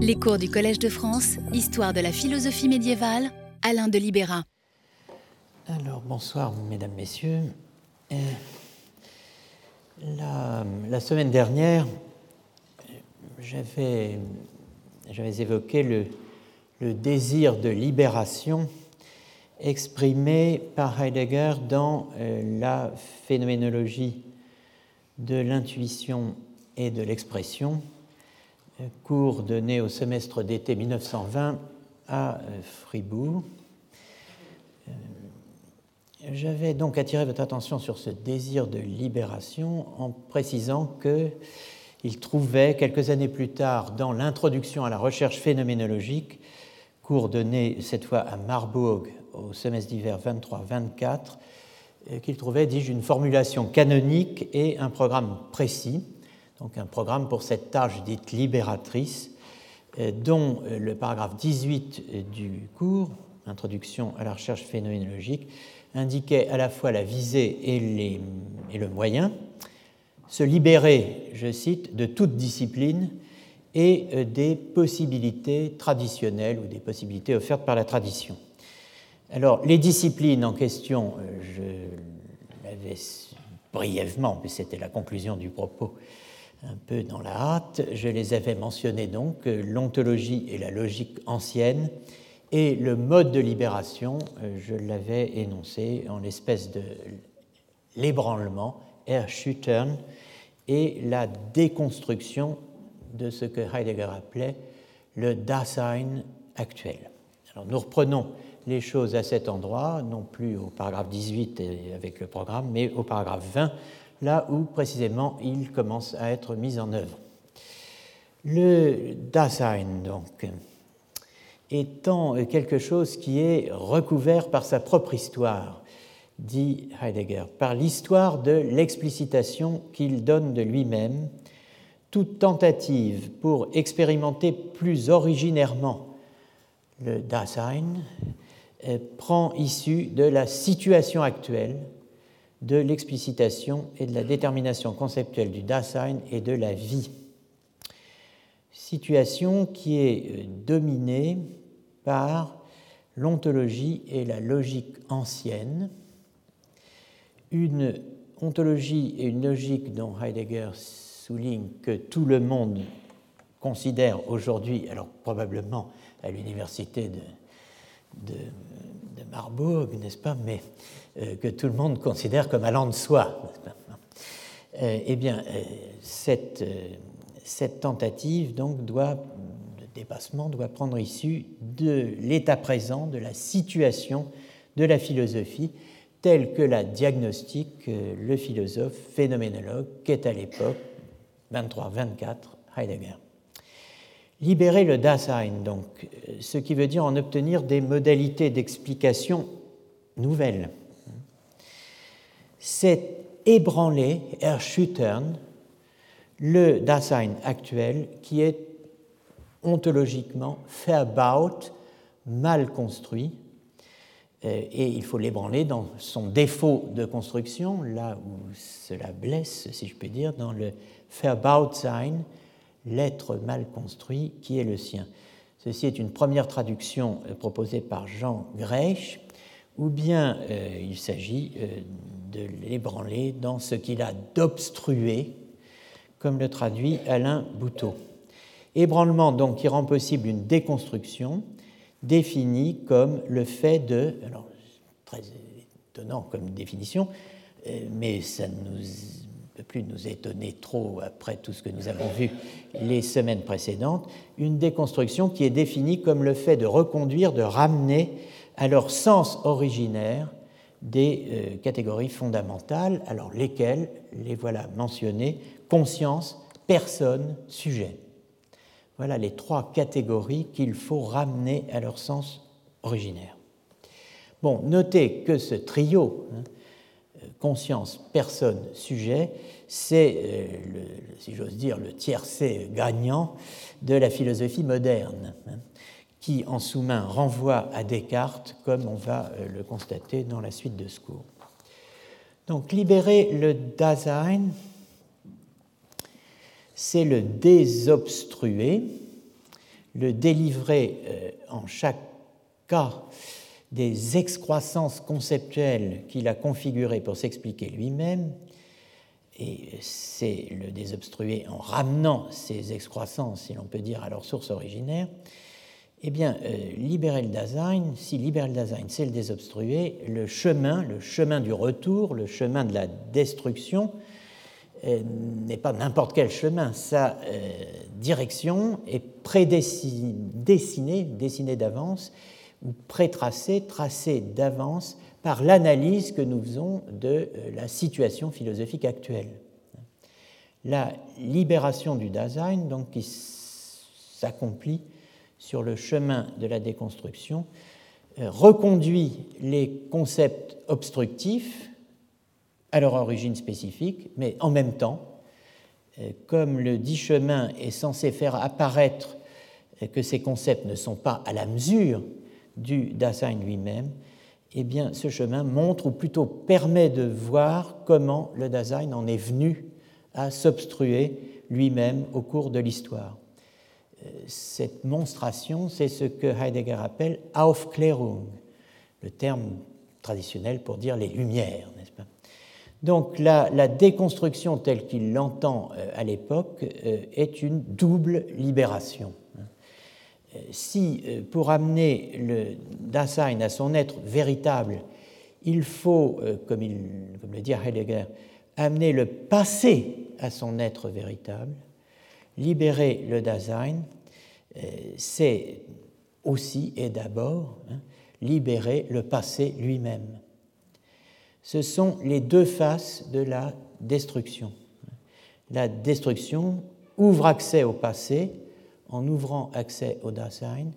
Les cours du Collège de France, Histoire de la philosophie médiévale, Alain de Libéra. Alors, bonsoir, mesdames, messieurs. Euh, la, semaine dernière, j'avais, évoqué le, désir de libération exprimé par Heidegger dans euh, la phénoménologie de l'intuition et de l'expression cours donné au semestre d'été 1920 à euh, Fribourg. Euh, j'avais donc attiré votre attention sur ce désir de libération en précisant qu'il trouvait quelques années plus tard dans l'introduction à la recherche phénoménologique, cours donné cette fois à Marbourg au semestre d'hiver 23-24, euh, qu'il trouvait, dis-je, une formulation canonique et un programme précis donc un programme pour cette tâche dite libératrice, euh, dont euh, le paragraphe 18 euh, du cours, Introduction à la recherche phénoménologique, indiquait à la fois la visée et, le moyen, se libérer, je cite, de toute discipline et des possibilités traditionnelles ou des possibilités offertes par la tradition. Alors, les disciplines en question, je l'avais brièvement, mais c'était la conclusion du propos, un peu dans la hâte. Je les avais mentionnés donc, euh, l'ontologie et la logique ancienne, et le mode de libération, euh, je l'avais énoncé en l'espèce de l'ébranlement, Erschüttern, et la déconstruction de ce que Heidegger appelait le Dasein actuel. Alors nous reprenons les choses à cet endroit, non plus au paragraphe 18 avec le programme, mais au paragraphe 20 là où précisément il commence à être mis en œuvre. Le Dasein, donc, étant quelque chose qui est recouvert par sa propre histoire, dit Heidegger, par l'histoire de l'explicitation qu'il donne de lui-même, toute tentative pour expérimenter plus originairement le Dasein euh, prend issue de la situation actuelle de l'explicitation et de la détermination conceptuelle du Dasein et de la vie. Situation qui est euh, dominée par l'ontologie et la logique ancienne, une ontologie et une logique dont Heidegger souligne que tout le monde considère aujourd'hui, alors probablement à l'université de, de, Marbourg, n'est-ce pas, que tout le monde considère comme allant de soi. Euh, eh bien, euh, cette, cette tentative donc, doit, de dépassement doit prendre issue de l'état présent, de la situation de la philosophie, telle que la diagnostique le philosophe phénoménologue qu'est à l'époque 23-24 Heidegger. Libérer le Dasein, donc, ce qui veut dire en obtenir des modalités d'explication nouvelles c'est ébranler, erschüttern, le Dasein actuel qui est ontologiquement verbaut, mal construit, euh, et il faut l'ébranler dans son défaut de construction, là où cela blesse, si je peux dire, dans le Verbautsein, l'être mal construit qui est le sien. Ceci est une première traduction euh, proposée par Jean Grech, ou bien euh, il s'agit de l'ébranler dans ce qu'il a d'obstrué, comme le traduit Alain Bouteau. Ébranlement donc qui rend possible une déconstruction, définie comme le fait de, alors très étonnant comme définition, euh, mais ça ne peut plus nous étonner trop après tout ce que nous avons vu les semaines précédentes, une déconstruction qui est définie comme le fait de reconduire, de ramener à leur sens originaire des euh, catégories fondamentales, alors lesquelles, les voilà mentionnées, conscience, personne, sujet. Voilà les trois catégories qu'il faut ramener à leur sens originaire. Bon, notez que ce trio, hein, conscience, personne, sujet, c'est, euh, si j'ose dire, le tiercé gagnant de la philosophie moderne. Hein qui, en sous-main, renvoie à Descartes, comme on va euh, le constater dans la suite de ce cours. Donc, libérer le Dasein, c'est le désobstruer, le délivrer en chaque cas des excroissances conceptuelles qu'il a configurées pour s'expliquer lui-même, et c'est le désobstruer en ramenant ces excroissances, si l'on peut dire, à leur source originaire, eh bien, euh, libérer le Dasein, si libérer le Dasein, c'est le désobstruer, le chemin, le chemin du retour, le chemin de la destruction, euh, n'est pas n'importe quel chemin. Sa euh, direction est prédessinée, dessinée d'avance, ou pré-tracée, tracée d'avance par l'analyse que nous faisons de la situation philosophique actuelle. La libération du Dasein, donc, qui s'accomplit sur le chemin de la déconstruction, euh, reconduit les concepts obstructifs à leur origine spécifique, mais en même temps, euh, comme le dit chemin est censé faire apparaître que ces concepts ne sont pas à la mesure du Dasein lui-même, eh bien, ce chemin montre, ou plutôt permet de voir comment le Dasein en est venu à s'obstruer lui-même au cours de l'histoire. Cette monstration, c'est ce que Heidegger appelle Aufklärung, le terme traditionnel pour dire les lumières, n'est-ce pas? Donc la, la, déconstruction telle qu'il l'entend euh, à l'époque euh, est une double libération. Si euh, pour amener le Dasein à son être véritable, il faut, euh, comme, le dit Heidegger, amener le passé à son être véritable, libérer le Dasein, euh, c'est aussi et d'abord hein, libérer le passé lui-même. Ce sont les deux faces de la destruction. La destruction ouvre accès au passé, en ouvrant accès au Dasein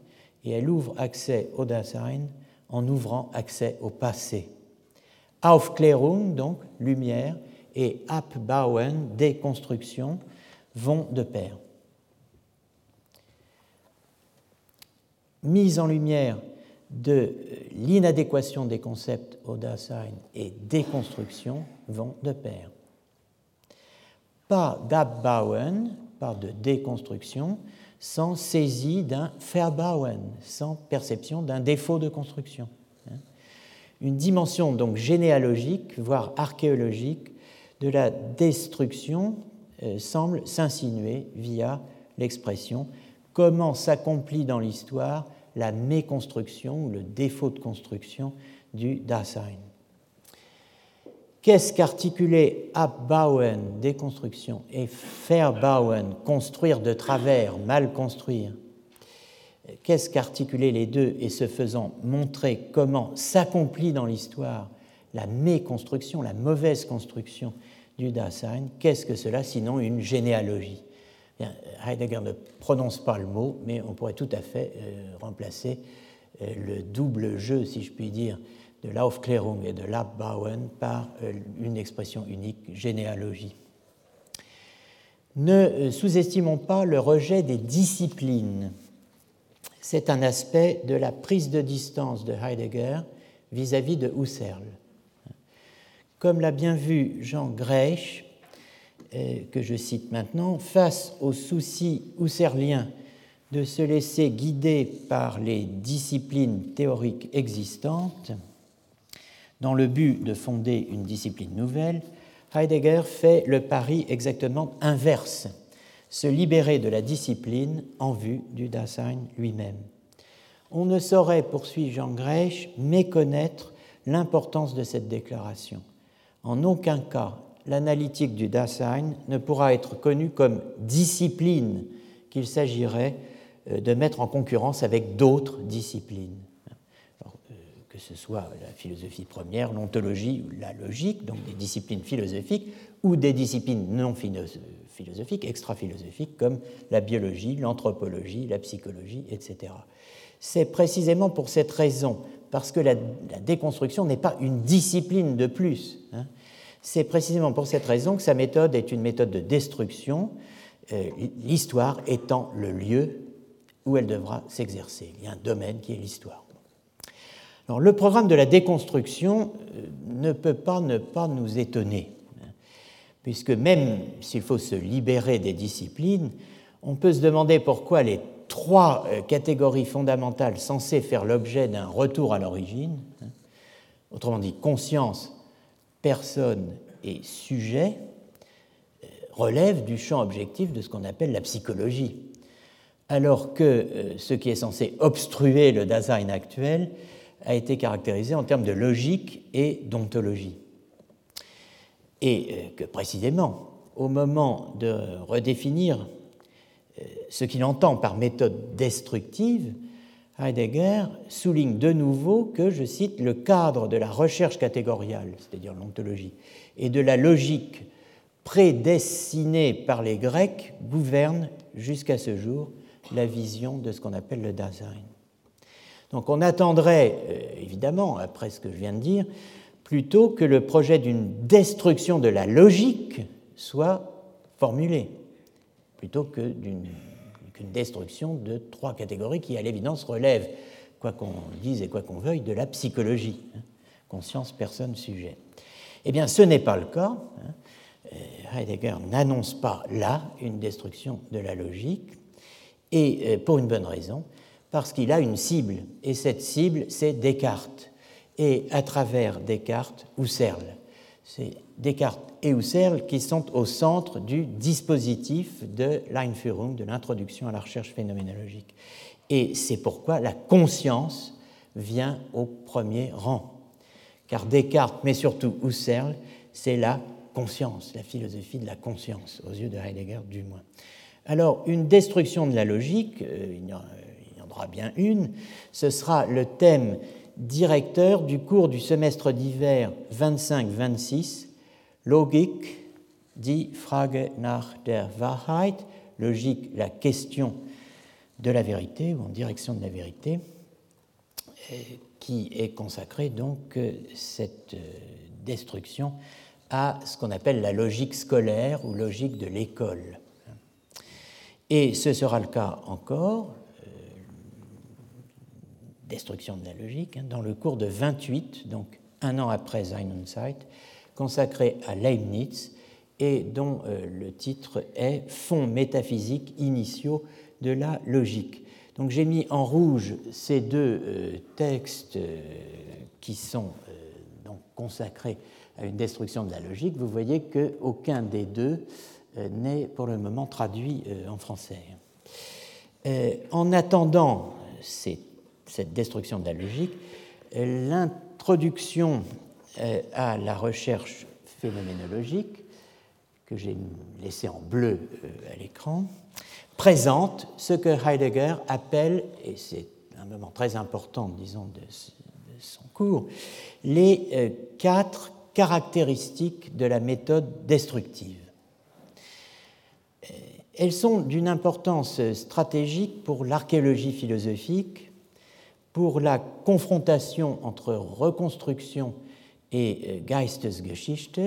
et elle ouvre accès au Dasein en ouvrant accès au passé. Aufklärung, donc lumière, et Abbauen, déconstruction, vont de pair. Mise en lumière de l'inadéquation des concepts au Dasein et déconstruction vont de pair. Pas d'Abbauen, pas de déconstruction, sans saisie d'un Verbauen, sans perception d'un défaut de construction. Une dimension donc généalogique, voire archéologique, de la destruction semble s'insinuer via l'expression comment s'accomplit dans l'histoire la méconstruction ou le défaut de construction du Dasein. Qu'est-ce qu'articuler abbauen, déconstruction, et verbauen, construire de travers, mal construire? Qu'est-ce qu'articuler les deux et se faisant montrer comment s'accomplit dans l'histoire la méconstruction, la mauvaise construction du Qu'est-ce que cela sinon une généalogie? Heidegger ne prononce pas le mot, mais on pourrait tout à fait euh, remplacer euh, le double jeu, si je puis dire, de l'Aufklärung et de l'Abbauen par euh, une expression unique, généalogie. Ne sous-estimons pas le rejet des disciplines. C'est un aspect de la prise de distance de Heidegger vis-à-vis de Husserl. Comme l'a bien vu Jean Greisch, euh, que je cite maintenant, face au souci husserlien de se laisser guider par les disciplines théoriques existantes, dans le but de fonder une discipline nouvelle, Heidegger fait le pari exactement inverse, se libérer de la discipline en vue du Dasein lui-même. On ne saurait, poursuit Jean Greisch, méconnaître l'importance de cette déclaration. En aucun cas, l'analytique du Dasein ne pourra être connue comme discipline qu'il s'agirait euh, de mettre en concurrence avec d'autres disciplines que ce soit la philosophie première, l'ontologie ou la logique, donc des disciplines philosophiques, ou des disciplines non philosophiques, extra-philosophiques, comme la biologie, l'anthropologie, la psychologie, etc. C'est précisément pour cette raison, parce que la, déconstruction n'est pas une discipline de plus. Hein. c'est précisément pour cette raison que sa méthode est une méthode de destruction, euh, l'histoire étant le lieu où elle devra s'exercer. Il y a un domaine qui est l'histoire le programme de la déconstruction euh, ne peut pas ne pas nous étonner, hein, puisque même s'il faut se libérer des disciplines, on peut se demander pourquoi les trois catégories fondamentales censées faire l'objet d'un retour à l'origine, hein. autrement dit conscience, personne et sujet, relèvent du champ objectif de ce qu'on appelle la psychologie, alors que ce qui est censé obstruer le Dasein actuel a été caractérisé en termes de logique et d'ontologie. Et euh, que précisément, au moment de redéfinir euh, ce qu'il entend par méthode destructive, Heidegger souligne de nouveau que, je cite, le cadre de la recherche catégoriale, c'est-à-dire l'ontologie, et de la logique prédestinée par les Grecs gouverne jusqu'à ce jour la vision de ce qu'on appelle le Dasein. Donc on attendrait, euh, évidemment, après ce que je viens de dire, plutôt que le projet d'une destruction de la logique soit formulé, plutôt que destruction de trois catégories qui, à l'évidence, relèvent, quoi qu'on dise et quoi qu'on veuille, de la psychologie, hein, conscience, personne, sujet. Eh bien, ce n'est pas le cas. Hein. Euh, Heidegger n'annonce pas là une destruction de la logique, et euh, pour une bonne raison, parce qu'il a une cible, et cette cible, c'est Descartes, et à travers Descartes, Husserl. C'est Descartes et Husserl qui sont au centre du dispositif de l'Einführung, de l'introduction à la recherche phénoménologique. Et c'est pourquoi la conscience vient au premier rang. Car Descartes, mais surtout Husserl, c'est la conscience, la philosophie de la conscience, aux yeux de Heidegger du moins. Alors, une destruction de la logique, euh, bien une, ce sera le thème directeur du cours du semestre d'hiver 25-26, Logik, die Frage nach der Wahrheit, logique, la question de la vérité ou en direction de la vérité, euh, qui est consacré donc euh, cette euh, destruction à ce qu'on appelle la logique scolaire ou logique de l'école. Et ce sera le cas encore destruction de la logique, hein, dans le cours de 28, donc un an après Sein und Zeit, consacré à Leibniz et dont euh, le titre est Fonds métaphysiques initiaux de la logique. Donc j'ai mis en rouge ces deux euh, textes euh, qui sont donc consacrés à une destruction de la logique. Vous voyez qu'aucun des deux n'est pour le moment traduit en français. en attendant ces cette destruction de la logique, l'introduction euh, à la recherche phénoménologique, que j'ai laissé en bleu euh, à l'écran, présente ce que Heidegger appelle, et c'est un moment très important, disons, de, son cours, les euh, quatre caractéristiques de la méthode destructive. Elles sont d'une importance stratégique pour l'archéologie philosophique, pour la confrontation entre reconstruction et euh, Geistesgeschichte,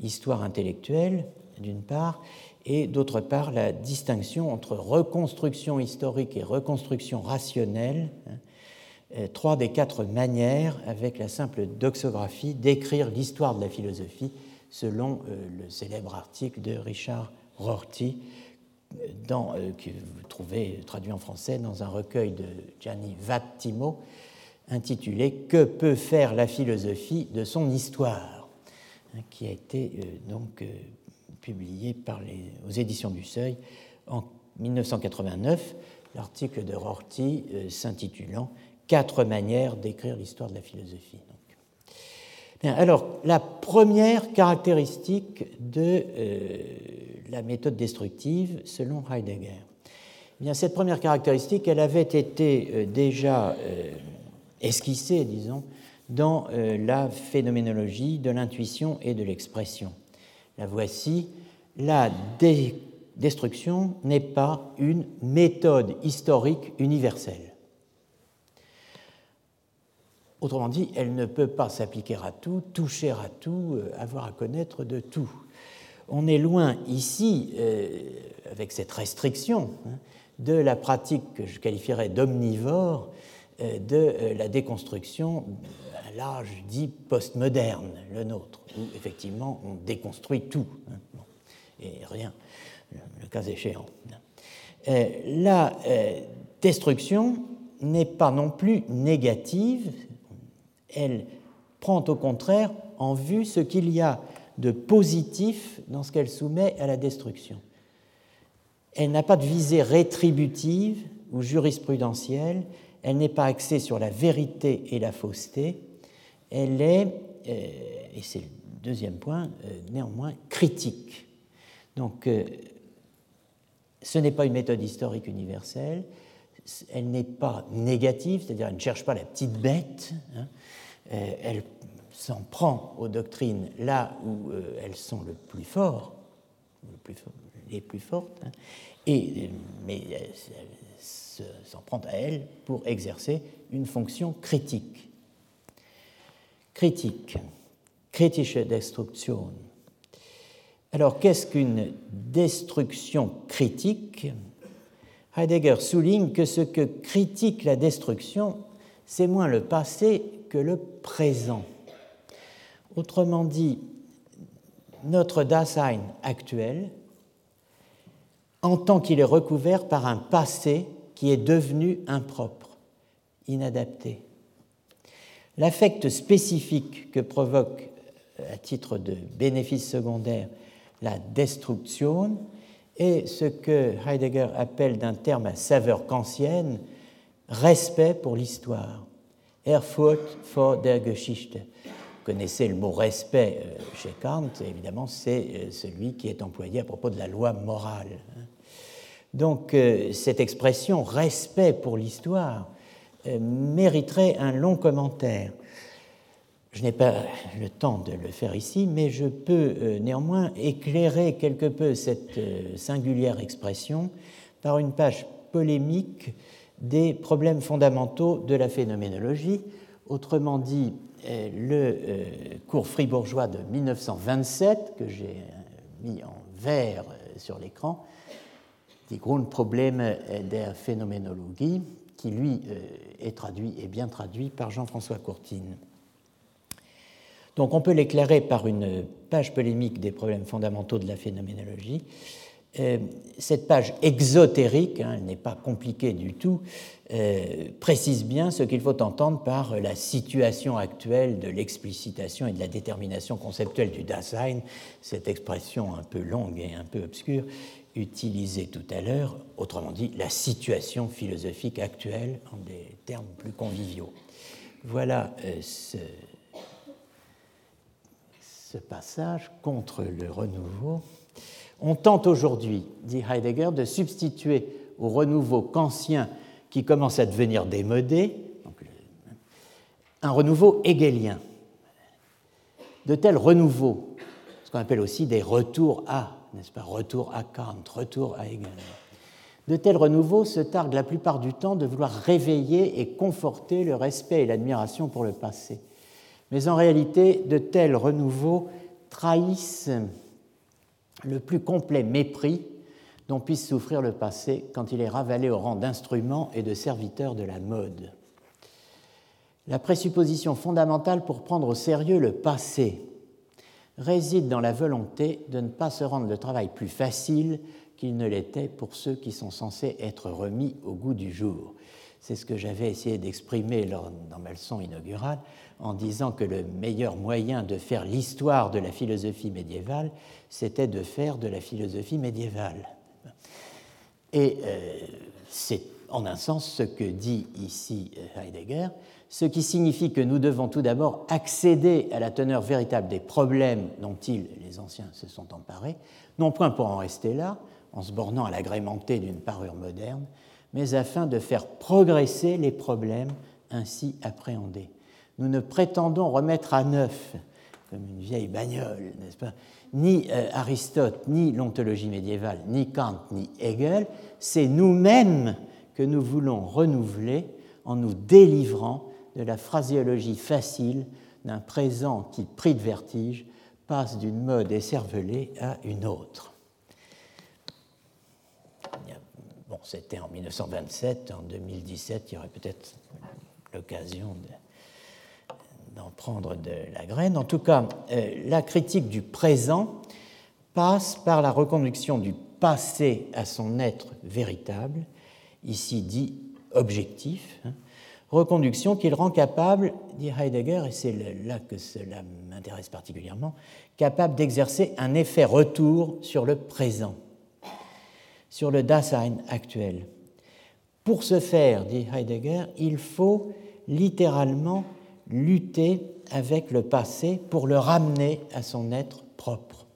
histoire intellectuelle d'une part, et d'autre part la distinction entre reconstruction historique et reconstruction rationnelle, hein, euh, trois des quatre manières avec la simple doxographie d'écrire l'histoire de la philosophie selon euh, le célèbre article de Richard Rorty euh, que vous trouvez traduit en français dans un recueil de Gianni Vattimo intitulé Que peut faire la philosophie de son histoire? hein, qui a été euh, donc euh, publié par les, aux éditions du Seuil en 1989, l'article de Rorty s'intitulant Quatre manières d'écrire l'histoire de la philosophie. Bien, alors, la première caractéristique de la méthode destructive selon Heidegger. Eh bien, cette première caractéristique, elle avait été euh, déjà euh, esquissée, disons, dans euh, la phénoménologie de l'intuition et de l'expression. La voici, la destruction n'est pas une méthode historique universelle. Autrement dit, elle ne peut pas s'appliquer à tout, toucher à tout, avoir à connaître de tout on est loin ici, euh, avec cette restriction, hein, de la pratique que je qualifierais d'omnivore euh, de euh, la déconstruction à l'âge dit postmoderne, le nôtre, où effectivement on déconstruit tout, hein, et rien, le cas échéant. la destruction n'est pas non plus négative, elle prend au contraire en vue ce qu'il y a de positif dans ce qu'elle soumet à la destruction. Elle n'a pas de visée rétributive ou jurisprudentielle, elle n'est pas axée sur la vérité et la fausseté, elle est, euh, et c'est le deuxième point, euh, néanmoins critique. Donc, euh, ce n'est pas une méthode historique universelle, elle n'est pas négative, c'est-à-dire elle ne cherche pas la petite bête, hein. elle s'en prend aux doctrines là où elles sont le plus fort, les plus fortes, hein. et, mais s'en prend à elle pour exercer une fonction critique. Critique, kritische Destruktion. Alors, qu'est-ce qu'une destruction critique? Heidegger souligne que ce que critique la destruction, c'est moins le passé que le présent. Autrement dit, notre Dasein actuel, en tant qu'il est recouvert par un passé qui est devenu impropre, inadapté. L'affect spécifique que provoque, à titre de bénéfice secondaire, la destruction est ce que Heidegger appelle d'un terme à saveur kantienne respect pour l'histoire. Erfurt vor der Geschichte. Connaissez le mot respect euh, chez Kant, évidemment, c'est euh, celui qui est employé à propos de la loi morale. Donc euh, cette expression respect pour l'histoire mériterait un long commentaire. Je n'ai pas le temps de le faire ici, mais je peux néanmoins éclairer quelque peu cette singulière expression par une page polémique des problèmes fondamentaux de la phénoménologie, autrement dit le cours fribourgeois de 1927 que j'ai mis en vert sur l'écran, die Grundprobleme der Phänoménologie, qui lui euh, est traduit et bien traduit par Jean-François Courtine. Donc on peut l'éclairer par une page polémique des problèmes fondamentaux de la phénoménologie. Euh, cette page exotérique, hein, elle n'est pas compliquée du tout, euh, précise bien ce qu'il faut entendre par la situation actuelle de l'explicitation et de la détermination conceptuelle du Dasein, cette expression un peu longue et un peu obscure utilisé tout à l'heure, autrement dit la situation philosophique actuelle en des termes plus conviviaux. Voilà euh, ce, passage contre le renouveau. On tente aujourd'hui, dit Heidegger, de substituer au renouveau kantien qui commence à devenir démodé, un renouveau hegelien. De tels renouveaux, ce qu'on appelle aussi des retours à n'est-ce pas Retour à Kant, retour à Hegel. De tels renouveaux se targuent la plupart du temps de vouloir réveiller et conforter le respect et l'admiration pour le passé. Mais en réalité, de tels renouveaux trahissent le plus complet mépris dont puisse souffrir le passé quand il est ravalé au rang d'instrument et de serviteur de la mode. La présupposition fondamentale pour prendre au sérieux le passé réside dans la volonté de ne pas se rendre le travail plus facile qu'il ne l'était pour ceux qui sont censés être remis au goût du jour. C'est ce que j'avais essayé d'exprimer dans ma leçon inaugurale en disant que le meilleur moyen de faire l'histoire de la philosophie médiévale, c'était de faire de la philosophie médiévale. Et euh, c'est en un sens ce que dit ici euh, Heidegger, ce qui signifie que nous devons tout d'abord accéder à la teneur véritable des problèmes dont ils, les anciens, se sont emparés, non point pour en rester là, en se bornant à l'agrémenter d'une parure moderne, mais afin de faire progresser les problèmes ainsi appréhendés. Nous ne prétendons remettre à neuf, comme une vieille bagnole, n'est-ce pas, ni euh, Aristote, ni l'ontologie médiévale, ni Kant, ni Hegel, c'est nous-mêmes que nous voulons renouveler en nous délivrant de la phraséologie facile d'un présent qui, pris de vertige, passe d'une mode écervelée à une autre. C'était en 1927, en 2017, il y aurait peut-être l'occasion d'en prendre de la graine. En tout cas, euh, la critique du présent passe par la reconduction du passé à son être véritable, ici dit objectif, hein, reconduction qu'il rend capable, dit Heidegger, et c'est là que cela m'intéresse particulièrement, capable d'exercer un effet retour sur le présent, sur le Dasein actuel. Pour ce faire, dit Heidegger, il faut littéralement lutter avec le passé pour le ramener à son être propre.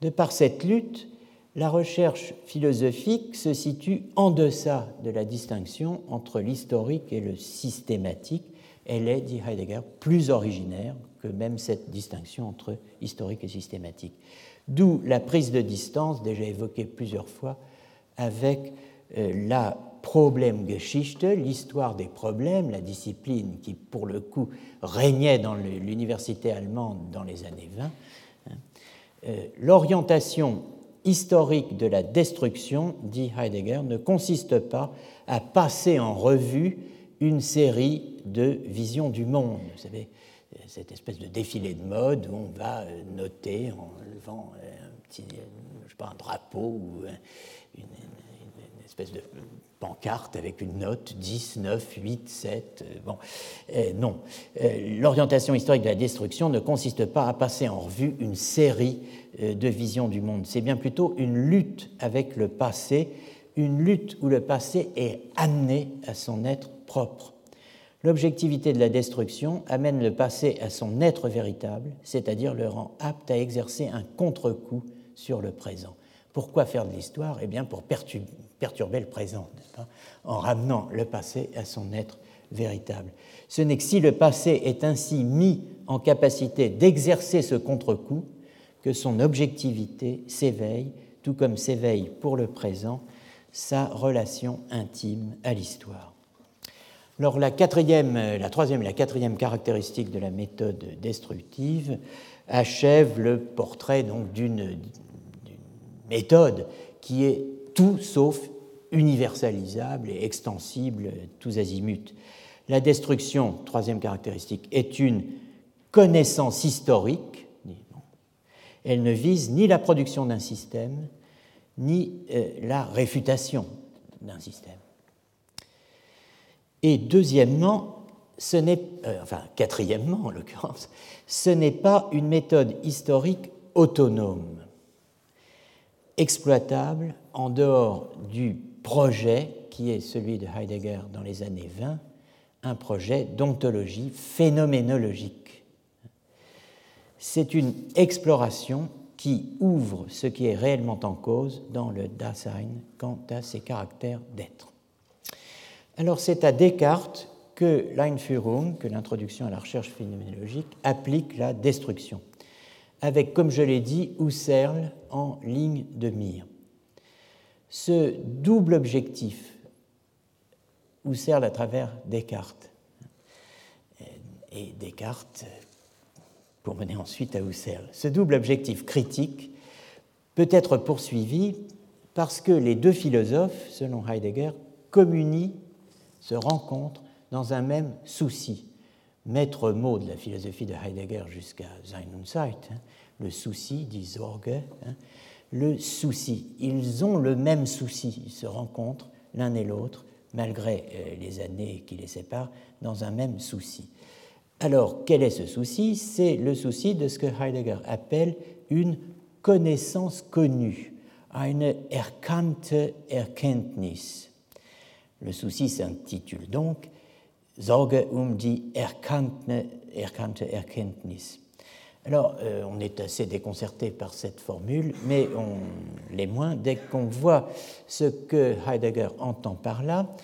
De par cette lutte, la recherche philosophique se situe en deçà de la distinction entre l'historique et le systématique. Elle est, dit Heidegger, plus originaire que même cette distinction entre historique et systématique. D'où la prise de distance, déjà évoquée plusieurs fois, avec euh, la Problemgeschichte, l'histoire des problèmes, la discipline qui, pour le coup, régnait dans l'université allemande dans les années 20. Hein. Euh, l'orientation historique de la destruction, dit Heidegger, ne consiste pas à passer en revue une série de visions du monde. Vous savez, cette espèce de défilé de mode où on va euh, noter en levant euh, un petit, je sais pas, un drapeau ou une, espèce de pancarte avec une note 10, 9, 8, 7. Bon, euh, non. L'orientation historique de la destruction ne consiste pas à passer en revue une série euh, de vision du monde. C'est bien plutôt une lutte avec le passé, une lutte où le passé est amené à son être propre. L'objectivité de la destruction amène le passé à son être véritable, c'est-à-dire le rend apte à exercer un contre-coup sur le présent. Pourquoi faire de l'histoire? Eh bien pour perturber le présent, en ramenant le passé à son être véritable. Ce n'est que si le passé est ainsi mis en capacité d'exercer ce contre-coup que son objectivité s'éveille, tout comme s'éveille pour le présent sa relation intime à l'histoire. Alors la, quatrième, la troisième et la quatrième caractéristique de la méthode destructive achève le portrait donc d'une méthode qui est tout sauf universalisable et extensible tous azimuts. La destruction, troisième caractéristique, est une connaissance historique elle ne vise ni la production d'un système, ni euh, la réfutation d'un système. Et deuxièmement, ce n'est, euh, enfin quatrièmement en l'occurrence, ce n'est pas une méthode historique autonome, exploitable en dehors du projet qui est celui de Heidegger dans les années 20, un projet d'ontologie phénoménologique c'est une exploration qui ouvre ce qui est réellement en cause dans le Dasein quant à ses caractères d'être. Alors c'est à Descartes que l'Einführung, que l'introduction à la recherche phénoménologique, applique la destruction, avec, comme je l'ai dit, Husserl en ligne de mire. Ce double objectif, Husserl à travers Descartes, et Descartes pour mener ensuite à Husserl. Ce double objectif critique peut être poursuivi parce que les deux philosophes, selon Heidegger, communient, se rencontrent dans un même souci. Maître mot de la philosophie de Heidegger jusqu'à Sein und Zeit, hein, le souci, dit Sorge, hein, le souci. Ils ont le même souci, ils se rencontrent l'un et l'autre, malgré euh, les années qui les séparent, dans un même souci. Alors, quel est ce souci? C'est le souci de ce que Heidegger appelle une connaissance connue, eine erkannte Erkenntnis. Le souci s'intitule donc Sorge um die erkannte, Erkenntnis. Alors, euh, on est assez déconcerté par cette formule, mais on l'est moins dès qu'on voit ce que Heidegger entend par là,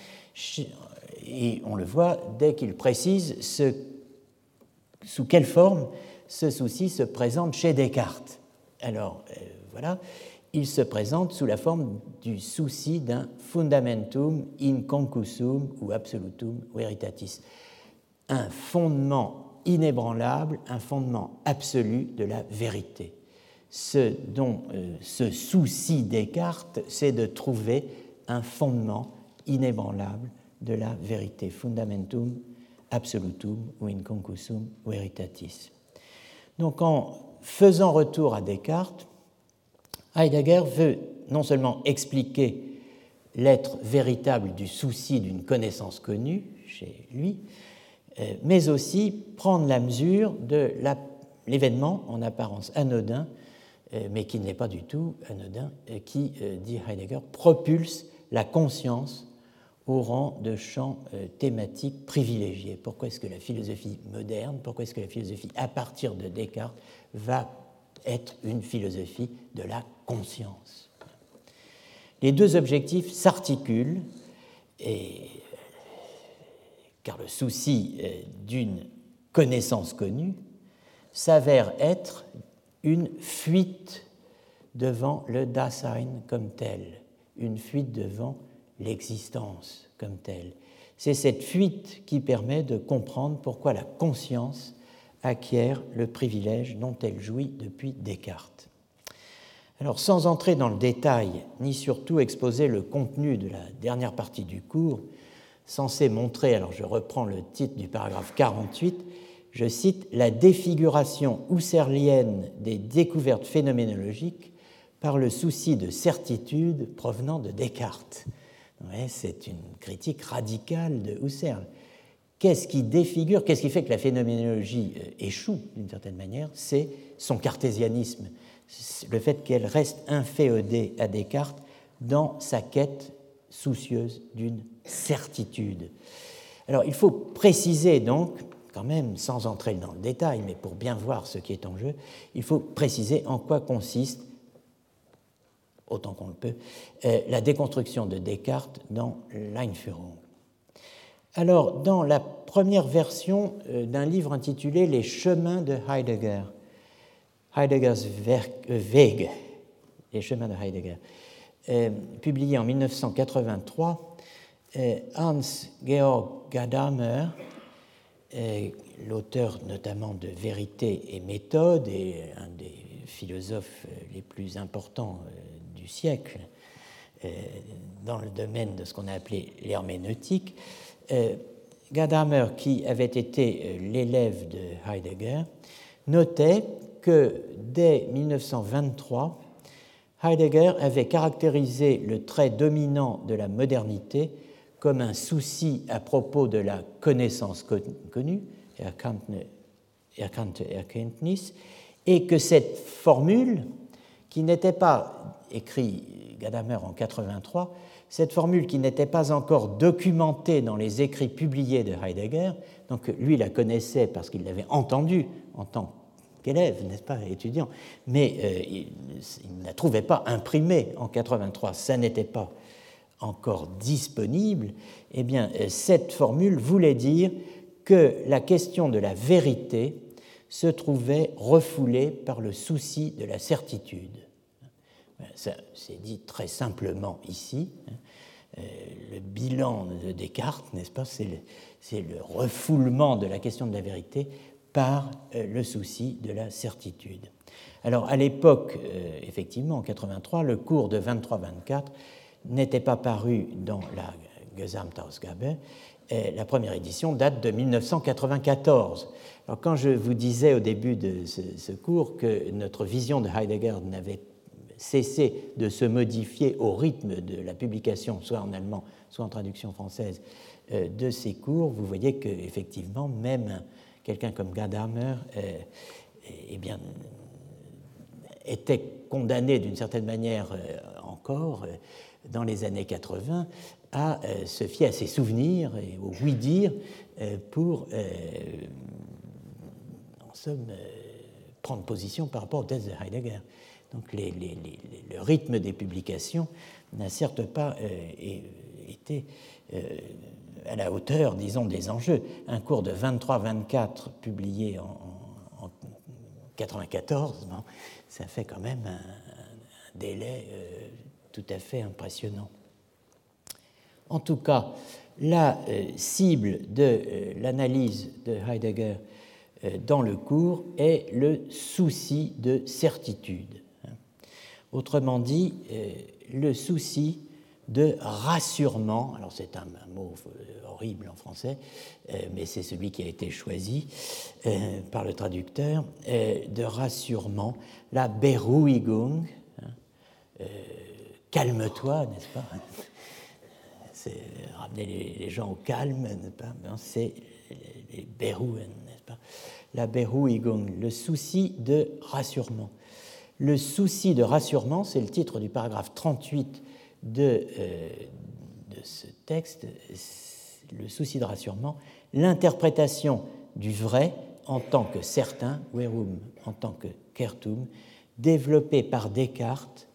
et on le voit dès qu'il précise ce sous quelle forme ce souci se présente chez Descartes. Alors, euh, voilà, il se présente sous la forme du souci d'un fundamentum in concusum ou absolutum veritatis, un fondement inébranlable, un fondement absolu de la vérité. Ce dont euh, ce souci Descartes, c'est de trouver un fondement inébranlable de la vérité, fundamentum absolutum ou in concusum veritatis. Donc en faisant retour à Descartes, Heidegger veut non seulement expliquer l'être véritable du souci d'une connaissance connue chez lui, euh, mais aussi prendre la mesure de l'événement en apparence anodin, euh, mais qui n'est pas du tout anodin, qui, dit Heidegger, propulse la conscience au rang de champ thématique privilégié. Pourquoi est-ce que la philosophie moderne, pourquoi est-ce que la philosophie à partir de Descartes va être une philosophie de la conscience. Les deux objectifs s'articulent, car le souci euh, d'une connaissance connue s'avère être une fuite devant le Dasein comme tel, une fuite devant l'existence comme telle. C'est cette fuite qui permet de comprendre pourquoi la conscience acquiert le privilège dont elle jouit depuis Descartes. Alors, sans entrer dans le détail, ni surtout exposer le contenu de la dernière partie du cours, censé montrer, alors je reprends le titre du paragraphe 48, je cite, la défiguration husserlienne des découvertes phénoménologiques par le souci de certitude provenant de Descartes. c'est une critique radicale de Husserl. Qu'est-ce qui défigure, qu'est-ce qui fait que la phénoménologie euh, échoue d'une certaine manière C'est son cartésianisme, le fait qu'elle reste inféodée à Descartes dans sa quête soucieuse d'une certitude. Alors il faut préciser donc, quand même, sans entrer dans le détail, mais pour bien voir ce qui est en jeu, il faut préciser en quoi consiste, autant qu'on le peut, euh, la déconstruction de Descartes dans l'Einführung. Alors, dans la première version euh, d'un livre intitulé Les chemins de Heidegger, Heidegger's Weg, euh, Les chemins de Heidegger, euh, publié en 1983, Hans-Georg Gadamer, l'auteur notamment de Vérité et méthode et un des philosophes les plus importants du siècle dans le domaine de ce qu'on a appelé l'herméneutique, Gadamer, qui avait été euh, l'élève de Heidegger, notait que dès 1923, Heidegger avait caractérisé le trait dominant de la modernité comme un souci à propos de la connaissance connue, erkannte Erkenntnis, et que cette formule, qui n'était pas écrite Gadamer en 83, cette formule qui n'était pas encore documentée dans les écrits publiés de Heidegger, donc lui la connaissait parce qu'il l'avait entendue en tant qu'élève, n'est-ce pas, étudiant, mais euh, il, ne la trouvait pas imprimée en 83, ça n'était pas encore disponible, eh bien euh, cette formule voulait dire que la question de la vérité se trouvait refoulée par le souci de la certitude. C'est dit très simplement ici. Hein. Euh, le bilan de Descartes, n'est-ce pas C'est le, refoulement de la question de la vérité par euh, le souci de la certitude. Alors, à l'époque, euh, effectivement, en 83, le cours de 23-24 n'était pas paru dans la Gesamtausgabe. La première édition date de 1994. Alors, quand je vous disais au début de ce, ce cours que notre vision de Heidegger n'avait cessé de se modifier au rythme de la publication, soit en allemand, soit en traduction française, euh, de ces cours, vous voyez qu'effectivement, même quelqu'un comme Gadamer euh, eh bien, était condamné d'une certaine manière euh, encore dans les années 80 à se fier à ses souvenirs et au oui-dire pour, en somme, prendre position par rapport aux thèses de Heidegger. Donc le rythme des publications n'a certes pas euh, été euh, à la hauteur, disons, des enjeux. Un cours de 23-24 publié en, 1994, ça fait quand même un, délai euh, tout à fait impressionnant. En tout cas, la cible de l'analyse de Heidegger dans le cours est le souci de certitude. Autrement dit, euh, le souci de rassurement, alors c'est un, mot euh, horrible en français, euh, mais c'est celui qui a été choisi par le traducteur, de rassurement, la Beruhigung, hein, calme-toi, n'est-ce pas? C'est ramener les, gens au calme, n'est-ce pas? C'est les n'est-ce pas? La Beruigung, le souci de rassurement. Le souci de rassurement, c'est le titre du paragraphe 38 de, de ce texte, le souci de rassurement, l'interprétation du vrai en tant que certain, Werum en tant que Kertum, développé par Descartes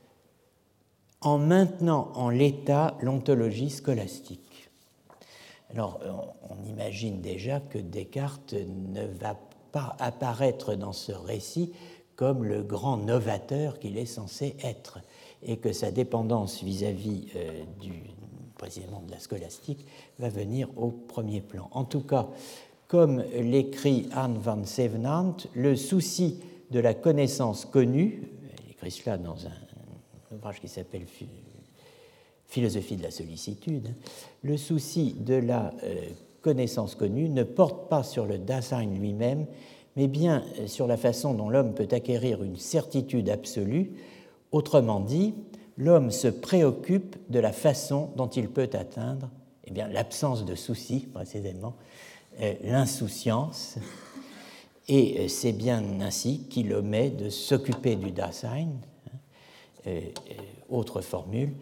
en maintenant en l'état l'ontologie scolastique. Alors, on imagine déjà que Descartes ne va pas apparaître dans ce récit comme le grand novateur qu'il est censé être, et que sa dépendance vis-à-vis euh, du, précisément de la scolastique va venir au premier plan. En tout cas, comme l'écrit Anne van Sevenant, le souci de la connaissance connue, elle écrit cela dans un ouvrage qui s'appelle Philosophie de la sollicitude, le souci de la euh, connaissance connue ne porte pas sur le Dasein lui-même, mais bien euh, sur la façon dont l'homme peut acquérir une certitude absolue. Autrement dit, l'homme se préoccupe de la façon dont il peut atteindre eh bien, l'absence de souci, précisément, euh, l'insouciance. Et euh, c'est bien ainsi qu'il omet de s'occuper du Dasein. Hein. autre formule,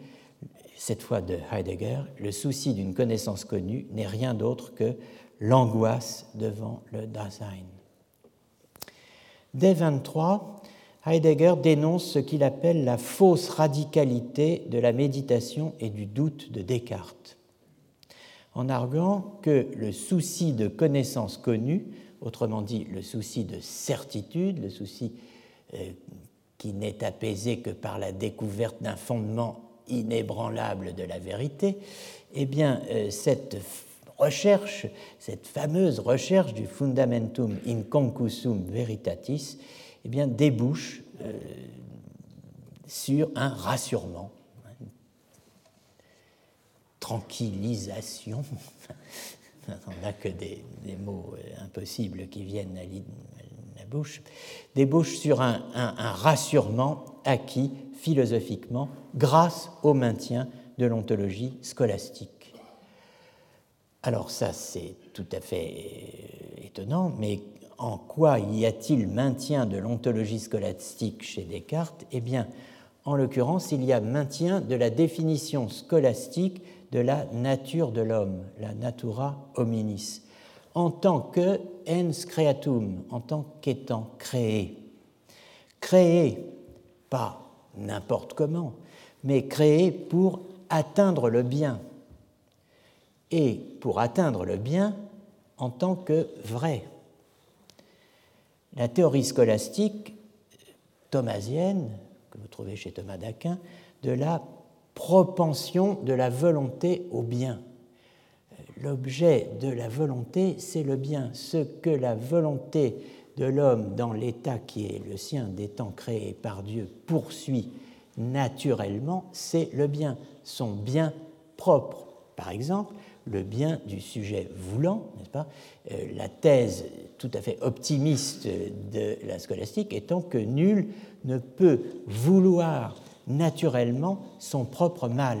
cette fois de Heidegger, le souci d'une connaissance connue n'est rien d'autre que l'angoisse devant le Dasein. Dès 23, Heidegger dénonce ce qu'il appelle la fausse radicalité de la méditation et du doute de Descartes, en arguant que le souci de connaissance connue, autrement dit le souci de certitude, le souci euh, qui n'est apaisé que par la découverte d'un fondement inébranlable de la vérité, eh bien, euh, cette recherche, cette fameuse recherche du fundamentum in concusum veritatis, eh bien, débouche euh, sur un rassurement, une tranquillisation. On n'a que des, mots euh, impossibles qui viennent à la bouche, débouche sur un rassurement acquis philosophiquement grâce au maintien de l'ontologie scolastique. Alors ça, c'est tout à fait euh, étonnant, mais en quoi y a-t-il maintien de l'ontologie scolastique chez Descartes? Eh bien, en l'occurrence, il y a maintien de la définition scolastique de la nature de l'homme, la natura hominis, en tant que ens creatum, en tant qu'étant créé. Créé, pas n'importe comment, mais créé pour atteindre le bien, et pour atteindre le bien en tant que vrai. La théorie scolastique thomasienne, que vous trouvez chez Thomas d'Aquin, de la propension de la volonté au bien. L'objet de la volonté, c'est le bien. Ce que la volonté de l'homme dans l'état qui est le sien d'étant créé par Dieu poursuit naturellement, c'est le bien, son bien propre. Par exemple, le bien du sujet voulant, n'est-ce pas euh, La thèse tout à fait optimiste de la scolastique étant que nul ne peut vouloir naturellement son propre mal.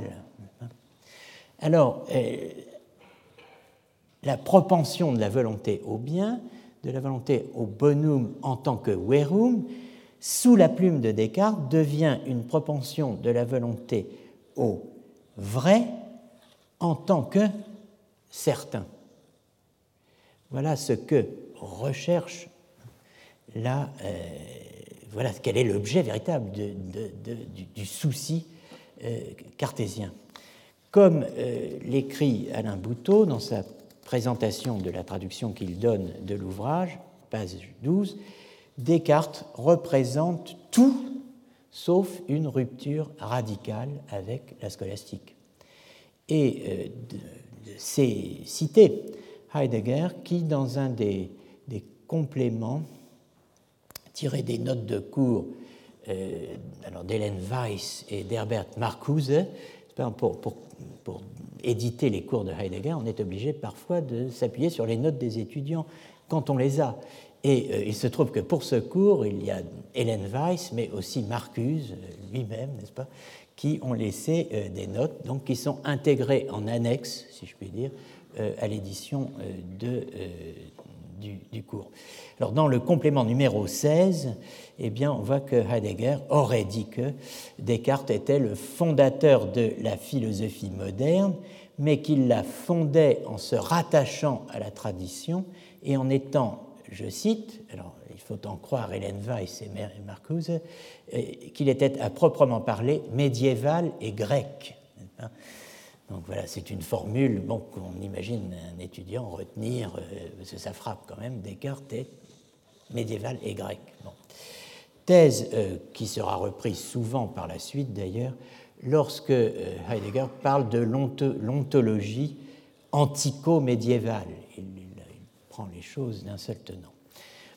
Alors, euh, la propension de la volonté au bien, de la volonté au bonum en tant que verum, sous la plume de Descartes, devient une propension de la volonté au vrai en tant que certain. Voilà ce que recherche là, euh, voilà quel est l'objet véritable du, souci euh, cartésien. Comme euh, l'écrit Alain Bouteau dans sa présentation de la traduction qu'il donne de l'ouvrage, page 12, Descartes représente tout sauf une rupture radicale avec la scolastique. Et c'est cité Heidegger qui, dans un des, compléments tirés des notes de cours euh, d'Hélène Weiss et d'Herbert Marcuse, pour, pour, pour, éditer les cours de Heidegger, on est obligé parfois de s'appuyer sur les notes des étudiants quand on les a. Et euh, il se trouve que pour ce cours, il y a Hélène Weiss, mais aussi Marcuse euh, lui-même, n'est-ce pas, qui ont laissé euh, des notes, donc qui sont intégrées en annexe, si je puis dire, à l'édition de, du, cours. Alors, dans le complément numéro 16, eh bien, on voit que Heidegger aurait dit que Descartes était le fondateur de la philosophie moderne, mais qu'il la fondait en se rattachant à la tradition et en étant je cite, alors faut en croire Hélène Weiss et Marcuse, euh, qu'il était à proprement parler médiéval et grec. Donc voilà, c'est une formule bon, qu'on imagine un étudiant retenir, euh, parce que ça frappe quand même, Descartes est médiéval et grec. Thèse euh, qui sera reprise souvent par la suite d'ailleurs, lorsque Heidegger parle de l'ontologie antico-médiévale prend les choses d'un seul tenant.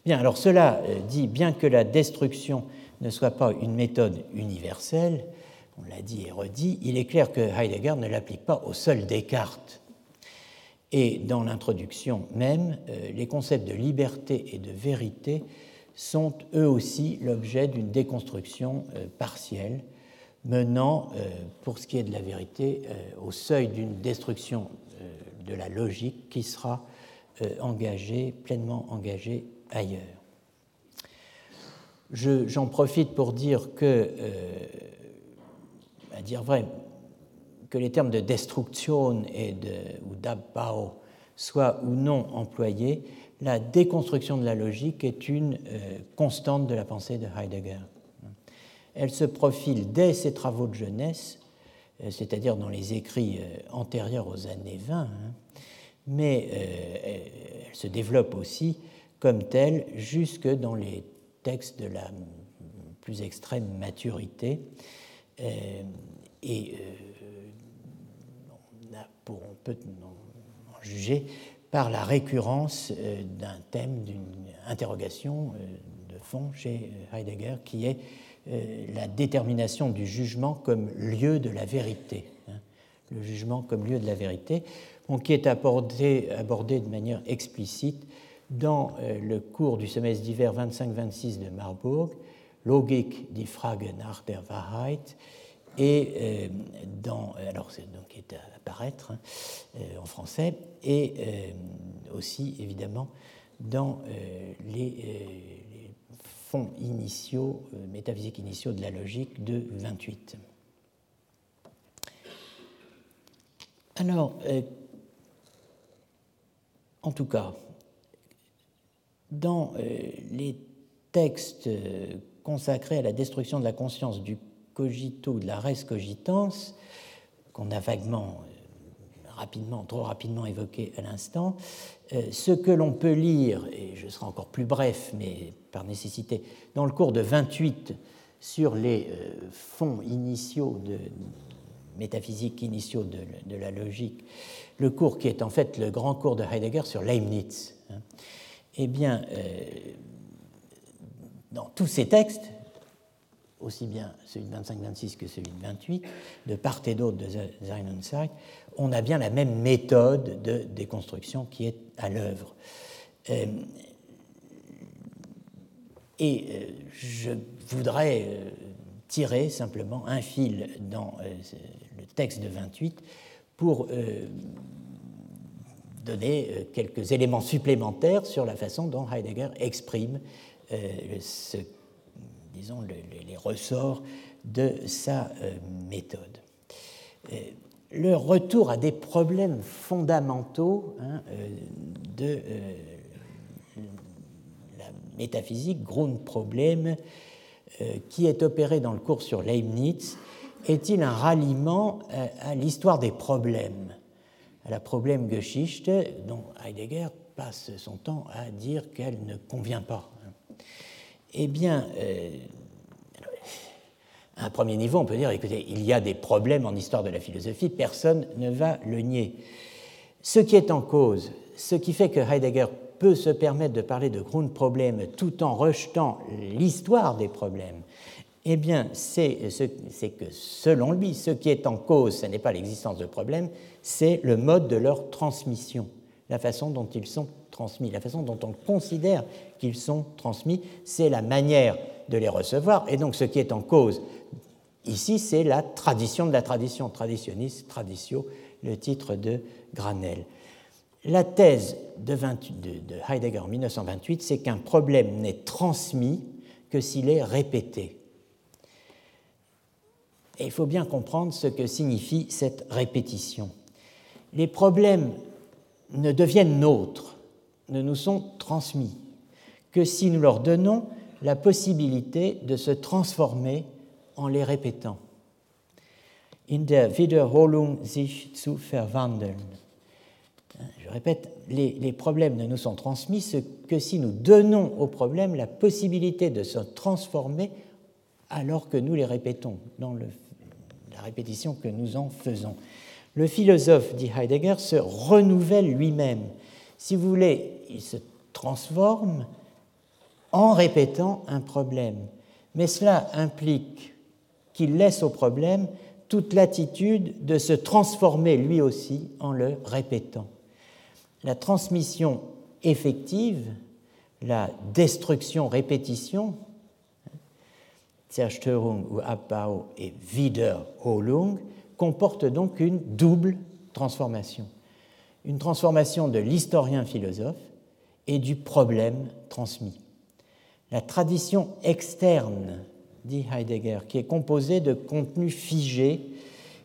Bien, alors cela euh, dit, bien que la destruction ne soit pas une méthode universelle, on l'a dit et redit, il est clair que Heidegger ne l'applique pas au seul Descartes. Et dans l'introduction même, euh, les concepts de liberté et de vérité sont eux aussi l'objet d'une déconstruction euh, partielle, menant, pour ce qui est de la vérité, au seuil d'une destruction de la logique qui sera euh, engagé, pleinement engagé ailleurs. J'en profite pour dire que, euh, à dire vrai, que les termes de destruction et de, ou d'abbau soient ou non employés, la déconstruction de la logique est une euh, constante de la pensée de Heidegger. Elle se profile dès ses travaux de jeunesse, c'est-à-dire dans les écrits antérieurs aux années 20, mais euh, elle se développe aussi comme telle jusque dans les textes de la plus extrême maturité. Euh, et euh, on, peut en juger par la récurrence d'un thème, d'une interrogation de fond chez Heidegger, qui est la détermination du jugement comme lieu de la vérité. Hein. le jugement comme lieu de la vérité qui est abordé, de manière explicite dans euh, le cours du semestre d'hiver 25-26 de Marburg, Logik die Frage nach der Wahrheit, et euh, dans, alors c'est donc est à apparaître hein, euh, en français, et aussi évidemment dans les, fonds initiaux, métaphysiques initiaux de la logique de 28. Alors, en tout cas, dans euh, les textes euh, consacrés à la destruction de la conscience du cogito de la res cogitans, qu'on a vaguement, euh, rapidement, trop rapidement évoqué à l'instant, ce que l'on peut lire, et je serai encore plus bref, mais par nécessité, dans le cours de 28 sur les fonds initiaux de métaphysiques initiaux de la logique, le cours qui est en fait le grand cours de Heidegger sur Leibniz. Eh bien, euh, dans tous ces textes, aussi bien celui de 25-26 que celui de 28, de part et d'autre de Zeit, on a bien la même méthode de déconstruction qui est à l'œuvre. Euh, et euh, je voudrais tirer simplement un fil dans le texte de 28 pour donner euh, quelques éléments supplémentaires sur la façon dont Heidegger exprime euh, disons, les ressorts de sa méthode. Le retour à des problèmes fondamentaux hein, de la métaphysique, Grundproblem, qui est opéré dans le cours sur Leibniz est-il un ralliement euh, à l'histoire des problèmes, la problème Geschichte, dont Heidegger passe son temps à dire qu'elle ne convient pas Eh bien, euh, à un premier niveau, on peut dire, écoutez, il y a des problèmes en histoire de la philosophie, personne ne va le nier. Ce qui est en cause, ce qui fait que Heidegger peut se permettre de parler de Grundproblem tout en rejetant l'histoire des problèmes, eh bien, c'est que selon lui, ce qui est en cause, ce n'est pas l'existence de problèmes, c'est le mode de leur transmission, la façon dont ils sont transmis, la façon dont on considère qu'ils sont transmis, c'est la manière de les recevoir. Et donc ce qui est en cause ici, c'est la tradition de la tradition, traditionniste, traditio, le titre de Granel. La thèse de, Heidegger en 1928, c'est qu'un problème n'est transmis que s'il est répété. Et il faut bien comprendre ce que signifie cette répétition. Les problèmes ne deviennent nôtres, ne nous sont transmis que si nous leur donnons la possibilité de se transformer en les répétant. In der Wiederholung sich zu verwandeln. Je répète, les, problèmes ne nous sont transmis que si nous donnons aux problèmes la possibilité de se transformer alors que nous les répétons, dans le, la répétition que nous en faisons. Le philosophe, dit Heidegger, se renouvelle lui-même. Si vous voulez, il se transforme en répétant un problème. Mais cela implique qu'il laisse au problème toute l'attitude de se transformer lui aussi en le répétant la transmission effective, la destruction-répétition, Zerstörung ou Abbau et Wiederholung, comporte donc une double transformation. Une transformation de l'historien philosophe et du problème transmis. La tradition externe, dit Heidegger, qui est composée de contenus figés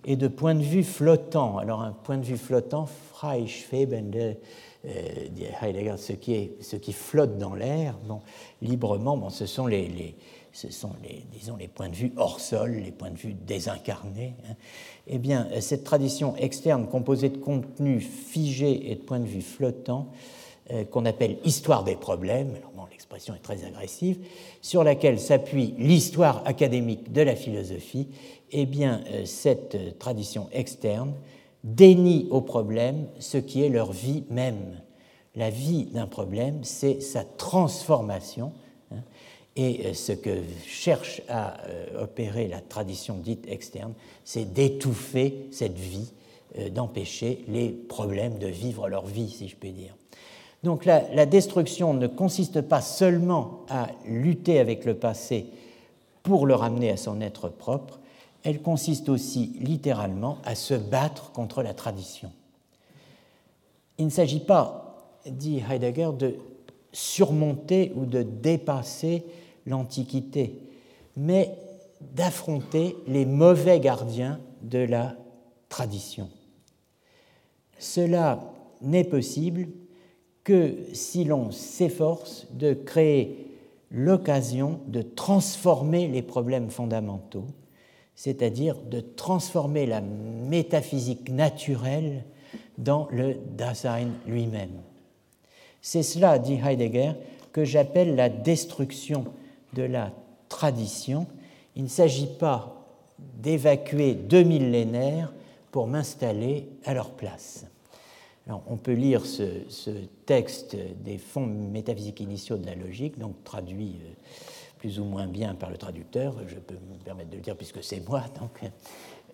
et de points de vue flottants. Alors un point de vue flottant Freischwebende, euh, Heidegger, ce qui, est, ce qui flotte dans l'air, bon, librement, bon, ce sont les, les ce sont les, disons, les points de vue hors sol, les points de vue désincarnés. Hein. Eh bien, cette tradition externe composée de contenus figés et de points de vue flottants, euh, qu'on appelle histoire des problèmes, alors bon, l'expression est très agressive, sur laquelle s'appuie l'histoire académique de la philosophie, eh bien, euh, cette tradition externe dénient au problème ce qui est leur vie même. La vie d'un problème, c'est sa transformation. Et euh, ce que cherche à euh, opérer la tradition dite externe, c'est d'étouffer cette vie, euh, d'empêcher les problèmes de vivre leur vie, si je puis dire. Donc la, destruction ne consiste pas seulement à lutter avec le passé pour le ramener à son être propre, elle consiste aussi littéralement à se battre contre la tradition. Il ne s'agit pas, dit Heidegger, de surmonter ou de dépasser l'Antiquité, mais d'affronter les mauvais gardiens de la tradition. Cela n'est possible que si l'on s'efforce de créer l'occasion de transformer les problèmes fondamentaux c'est-à-dire de transformer la métaphysique naturelle dans le Dasein lui-même. C'est cela, dit Heidegger, que j'appelle la destruction de la tradition. Il ne s'agit pas d'évacuer deux millénaires pour m'installer à leur place. on peut lire ce, ce, texte des fonds métaphysiques initiaux de la logique, donc traduit euh, plus ou moins bien par le traducteur, je peux me permettre de le dire puisque c'est moi. Donc,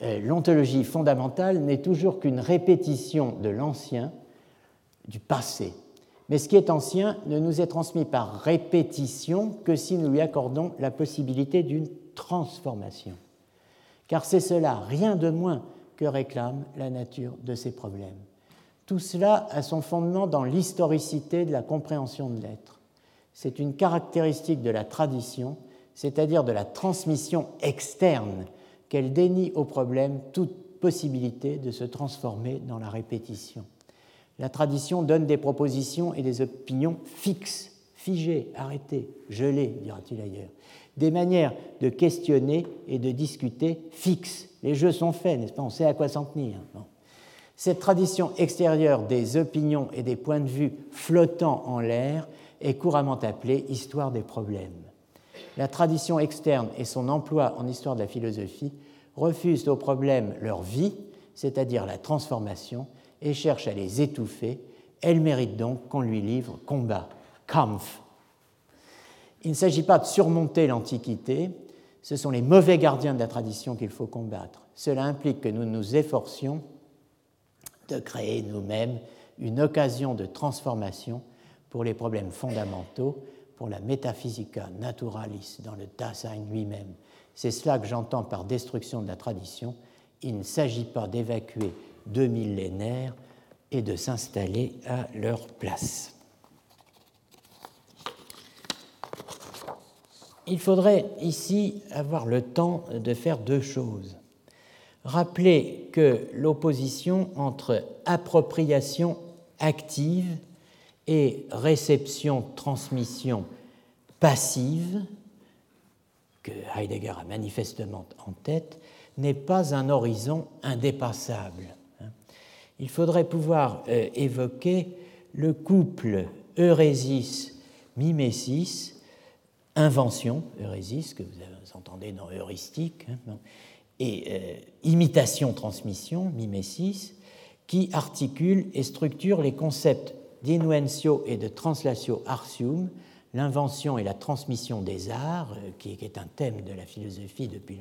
euh, l'ontologie fondamentale n'est toujours qu'une répétition de l'ancien, du passé. Mais ce qui est ancien ne nous est transmis par répétition que si nous lui accordons la possibilité d'une transformation. Car c'est cela, rien de moins, que réclame la nature de ces problèmes. Tout cela a son fondement dans l'historicité de la compréhension de l'être c'est une caractéristique de la tradition, c'est-à-dire de la transmission externe, qu'elle dénie au problème toute possibilité de se transformer dans la répétition. La tradition donne des propositions et des opinions fixes, figées, arrêtées, gelées, dira-t-il ailleurs. Des manières de questionner et de discuter fixes. Les jeux sont faits, n'est-ce pas? On sait à quoi s'en tenir. Cette tradition extérieure des opinions et des points de vue flottant en l'air est couramment appelée histoire des problèmes. La tradition externe et son emploi en histoire de la philosophie refusent aux problèmes leur vie, c'est-à-dire la transformation, et cherchent à les étouffer. Elle mérite donc qu'on lui livre combat, Kampf. Il ne s'agit pas de surmonter l'Antiquité, ce sont les mauvais gardiens de la tradition qu'il faut combattre. Cela implique que nous nous efforcions de créer nous-mêmes une occasion de transformation pour les problèmes fondamentaux, pour la metaphysica naturalis dans le Dasein lui-même. C'est cela que j'entends par destruction de la tradition. Il ne s'agit pas d'évacuer deux millénaires et de s'installer à leur place. Il faudrait ici avoir le temps de faire deux choses. Rappeler que l'opposition entre appropriation active et réception-transmission passive, que Heidegger a manifestement en tête, n'est pas un horizon indépassable. Il faudrait pouvoir euh, évoquer le couple Eurésis-Mimésis, invention, Eurésis, que vous entendez dans heuristique, hein, et euh, imitation-transmission, mimesis, qui articule et structure les concepts d'inuentio et de translatio artium, l'invention et la transmission des arts, euh, qui est un thème de la philosophie depuis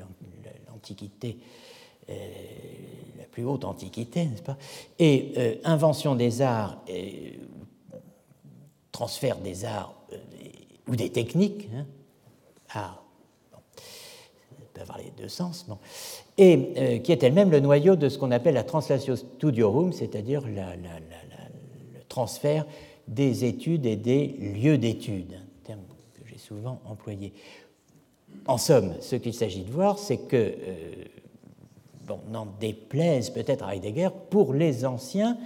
l'Antiquité, la plus haute Antiquité, n'est-ce pas? Et invention des arts, transfert des arts ou des techniques, hein, arts avoir les deux sens, et euh, qui est elle-même le noyau de ce qu'on appelle la translatio studiorum, c'est-à-dire le transfert des études et des lieux d'études, un terme que j'ai souvent employé. En somme, ce qu'il s'agit de voir, c'est que, euh, bon, n'en déplaise peut-être à Heidegger, pour les anciens,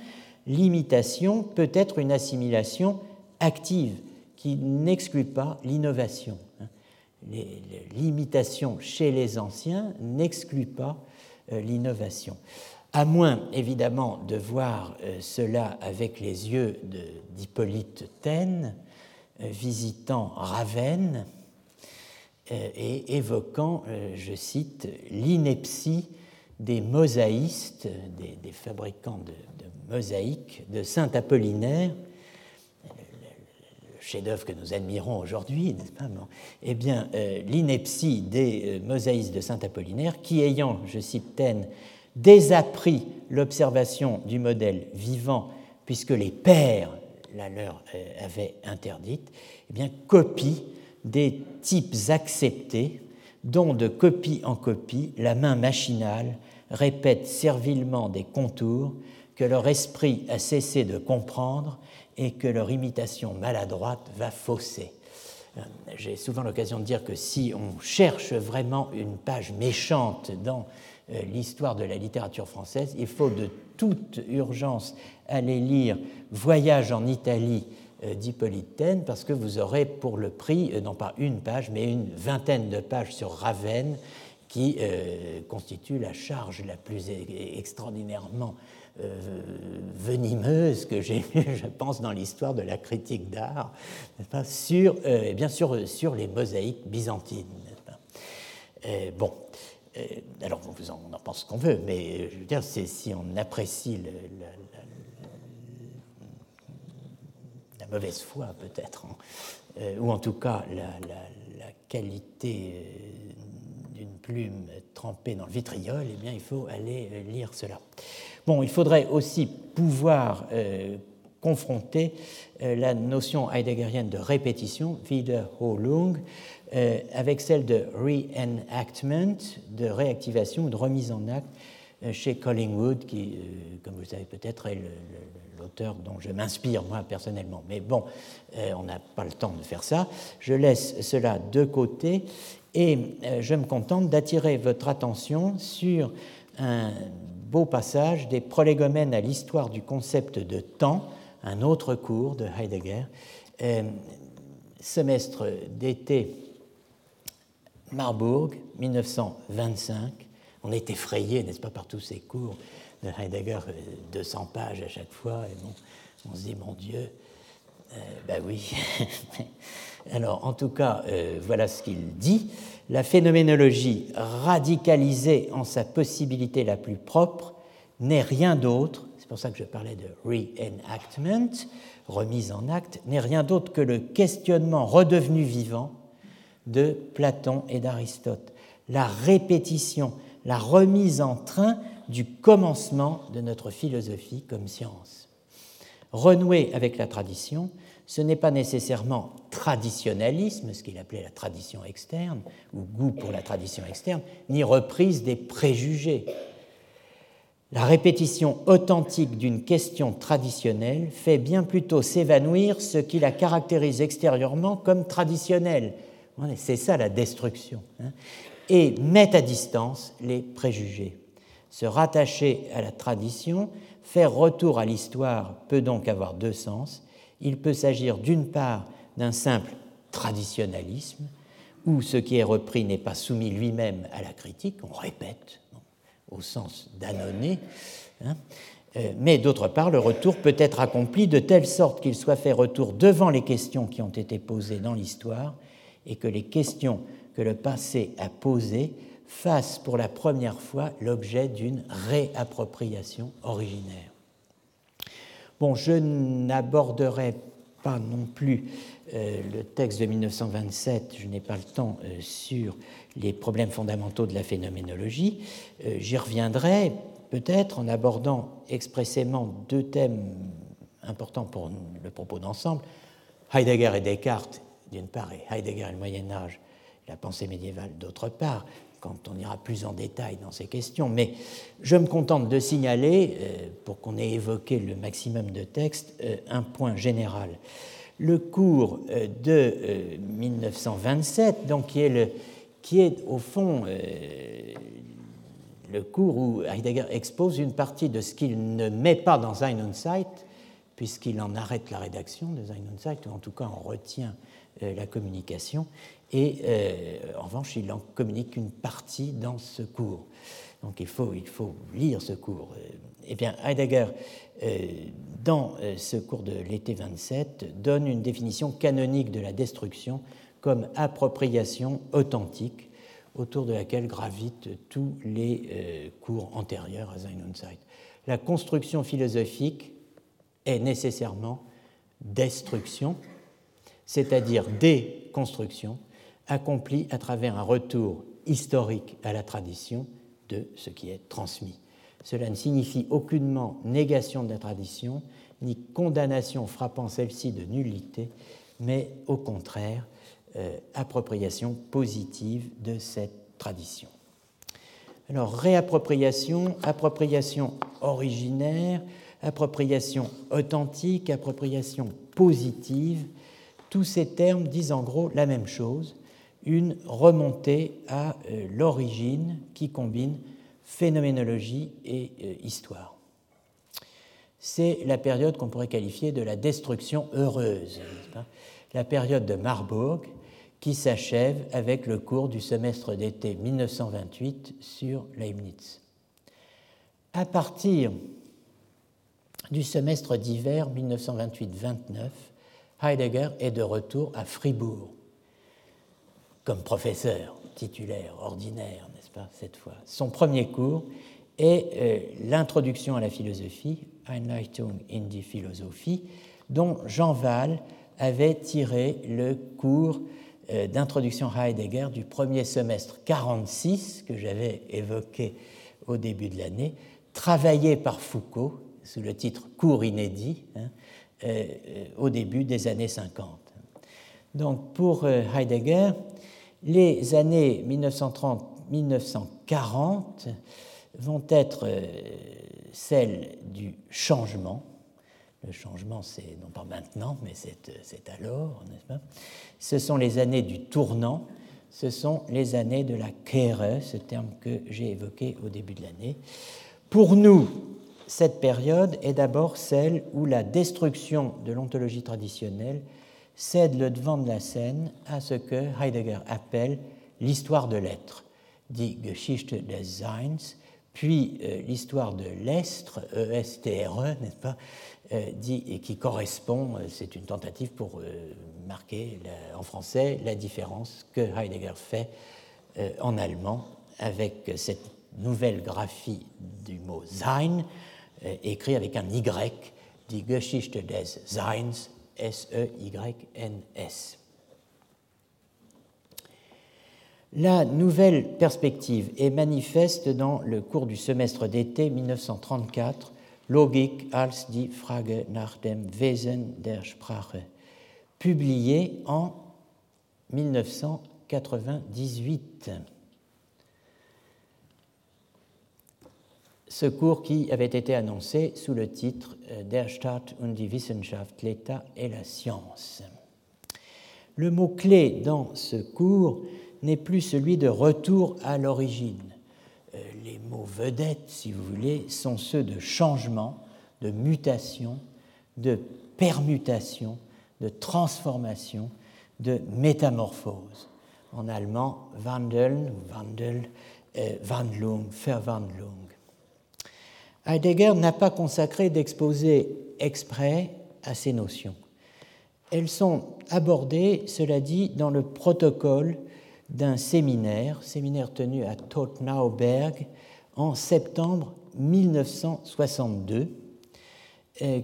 l'imitation peut être une assimilation active qui n'exclut pas l'innovation l'imitation chez les anciens n'exclut pas euh, l'innovation. À moins, évidemment, de voir euh, cela avec les yeux d'Hippolyte Taine, euh, visitant Ravenne et évoquant, je cite, l'ineptie des mosaïstes, des, fabricants de, mosaïques de Saint Apollinaire, chef-d'œuvre que nous admirons aujourd'hui, n'est-ce pas Eh bien, euh, l'ineptie des euh, mosaïstes de Saint Apollinaire, qui ayant, je cite Taine, désappris l'observation du modèle vivant, puisque les pères la leur euh, avaient interdite, eh bien, copie des types acceptés, dont de copie en copie, la main machinale répète servilement des contours que leur esprit a cessé de comprendre et que leur imitation maladroite va fausser. Euh, j'ai souvent l'occasion de dire que si on cherche vraiment une page méchante dans euh, l'histoire de la littérature française, il faut de toute urgence aller lire Voyage en Italie euh, d'Hippolyte parce que vous aurez pour le prix, non pas une page, mais une vingtaine de pages sur Ravenne, qui constitue la charge la plus e-, extraordinairement euh, venimeuse que j'ai eue, je pense, dans l'histoire de la critique d'art, sur, euh, et bien sûr sur les mosaïques byzantines. Euh, bon, alors on en pense ce qu'on veut, mais je veux dire, c'est si on apprécie la, mauvaise foi peut-être, hein, ou en tout cas la, qualité plume trempée dans le vitriol, eh bien il faut aller lire cela. Bon, il faudrait aussi pouvoir euh, confronter euh, la notion heideggerienne de répétition, Wiederholung, euh, avec celle de reenactment, de réactivation de remise en acte chez Collingwood, qui, comme vous le savez peut-être, est l'auteur dont je m'inspire moi personnellement. Mais bon, on n'a pas le temps de faire ça. Je laisse cela de côté et je me contente d'attirer votre attention sur un beau passage des prolégomènes à l'histoire du concept de temps, un autre cours de Heidegger, euh, semestre d'été Marburg, 1925. On est effrayé, n'est-ce pas, par tous ces cours de Heidegger, 200 euh, pages à chaque fois, et on se dit, mon Dieu, ben oui. Alors, en tout cas, voilà ce qu'il dit la phénoménologie radicalisée en sa possibilité la plus propre n'est rien d'autre, c'est pour ça que je parlais de reenactment, remise en acte, n'est rien d'autre que le questionnement redevenu vivant de Platon et d'Aristote, la répétition, la remise en train du commencement de notre philosophie comme science. Renouer avec la tradition, ce n'est pas nécessairement traditionnalisme, ce qu'il appelait la tradition externe, ou goût pour la tradition externe, ni reprise des préjugés. La répétition authentique d'une question traditionnelle fait bien plutôt s'évanouir ce qui la caractérise extérieurement comme traditionnelle. C'est ça la destruction. Hein. et met à distance les préjugés. Se rattacher à la tradition, faire retour à l'histoire peut donc avoir deux sens il peut s'agir d'une part d'un simple traditionnalisme, où ce qui est repris n'est pas soumis lui-même à la critique, on répète au sens d'annonner, hein, euh, mais d'autre part, le retour peut être accompli de telle sorte qu'il soit fait retour devant les questions qui ont été posées dans l'histoire et que les questions que le passé a posées fassent pour la première fois l'objet d'une réappropriation originaire. Bon, je n'aborderai pas non plus euh, le texte de 1927, je n'ai pas le temps euh, sur les problèmes fondamentaux de la phénoménologie. Euh, j'y reviendrai peut-être en abordant expressément deux thèmes importants pour le propos d'ensemble, Heidegger et Descartes d'une part, et Heidegger et le Moyen Âge, la pensée médiévale d'autre part, quand on ira plus en détail dans ces questions, mais je me contente de signaler, euh, pour qu'on ait évoqué le maximum de textes, euh, un point général. Le cours euh, de 1927, donc qui est, au fond le cours où Heidegger expose une partie de ce qu'il ne met pas dans Sein und Zeit, puisqu'il en arrête la rédaction de Sein und Zeit, ou en tout cas en retient la communication, et euh, en revanche, il en communique une partie dans ce cours. Donc il faut, il faut lire ce cours. Eh bien, Heidegger, euh, dans euh, ce cours de l'été 27, donne une définition canonique de la destruction comme appropriation authentique autour de laquelle gravitent tous les cours antérieurs à Sein und Zeit. La construction philosophique est nécessairement destruction, c'est-à-dire déconstruction, accompli à travers un retour historique à la tradition de ce qui est transmis. Cela ne signifie aucunement négation de la tradition, ni condamnation frappant celle-ci de nullité, mais au contraire, euh, appropriation positive de cette tradition. Alors, réappropriation, appropriation originaire, appropriation authentique, appropriation positive, tous ces termes disent en gros la même chose, une remontée à euh, l'origine qui combine phénoménologie et euh, histoire. C'est la période qu'on pourrait qualifier de la destruction heureuse, la période de Marburg qui s'achève avec le cours du semestre d'été 1928 sur Leibniz. À partir du semestre d'hiver 1928-29, Heidegger est de retour à Fribourg comme professeur titulaire, ordinaire, n'est-ce pas, cette fois. Son premier cours est euh, l'introduction à la philosophie, Einleitung in die Philosophie, dont Jean Val avait tiré le cours euh, d'introduction Heidegger du premier semestre 46 que j'avais évoqué au début de l'année, travaillé par Foucault sous le titre Cours inédit hein, euh, au début des années 50. Donc pour Heidegger, les années 1930-1940 vont être euh, celles du changement. Le changement, c'est non pas maintenant, mais c'est alors, n'est-ce pas? Ce sont les années du tournant, ce sont les années de la Kehre, ce terme que j'ai évoqué au début de l'année. Pour nous, cette période est d'abord celle où la destruction de l'ontologie traditionnelle cède le devant de la scène à ce que Heidegger appelle l'histoire de l'être, dit Geschichte des Seins, puis euh, l'histoire de l'Estre, E-S-T-R-E, e, n'est-ce pas, euh, dit, et qui correspond, euh, c'est une tentative pour marquer en français la différence que Heidegger fait en allemand avec cette nouvelle graphie du mot Sein, écrit avec un Y, dit Geschichte des Seins, La nouvelle perspective est manifeste dans le cours du semestre d'été 1934 Logik als die Frage nach dem Wesen der Sprache, publié en 1998. Ce cours qui avait été annoncé sous le titre euh, Der Staat und die Wissenschaft, l'État et la science. Le mot-clé dans ce cours n'est plus celui de retour à l'origine. Euh, les mots vedettes, si vous voulez, sont ceux de changement, de mutation, de permutation, de transformation, de métamorphose. En allemand, Wandeln, Wandel, euh, Wandlung, Verwandlung. Heidegger n'a pas consacré d'exposé exprès à ces notions. Elles sont abordées, cela dit, dans le protocole d'un séminaire, séminaire tenu à Tottenauberg en septembre 1962, euh,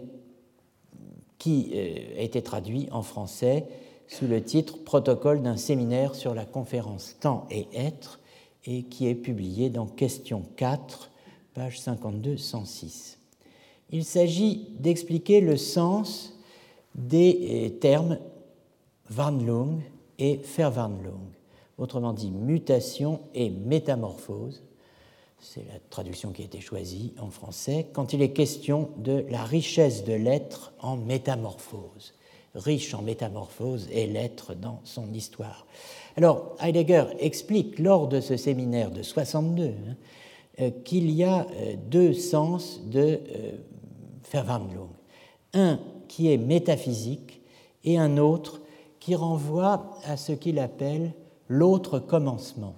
qui euh, a été traduit en français sous le titre Protocole d'un séminaire sur la conférence Temps et Être et qui est publié dans Question 4, page 52-106. Il s'agit d'expliquer le sens des euh, termes Wandlung et Verwandlung, autrement dit mutation et métamorphose. C'est la traduction qui a été choisie en français quand il est question de la richesse de l'être en métamorphose. Riche en métamorphose est l'être dans son histoire. Alors, Heidegger explique lors de ce séminaire de 62 hein, euh, qu'il y a euh, deux sens de Verwandlung. Un qui est métaphysique et un autre qui renvoie à ce qu'il appelle l'autre commencement.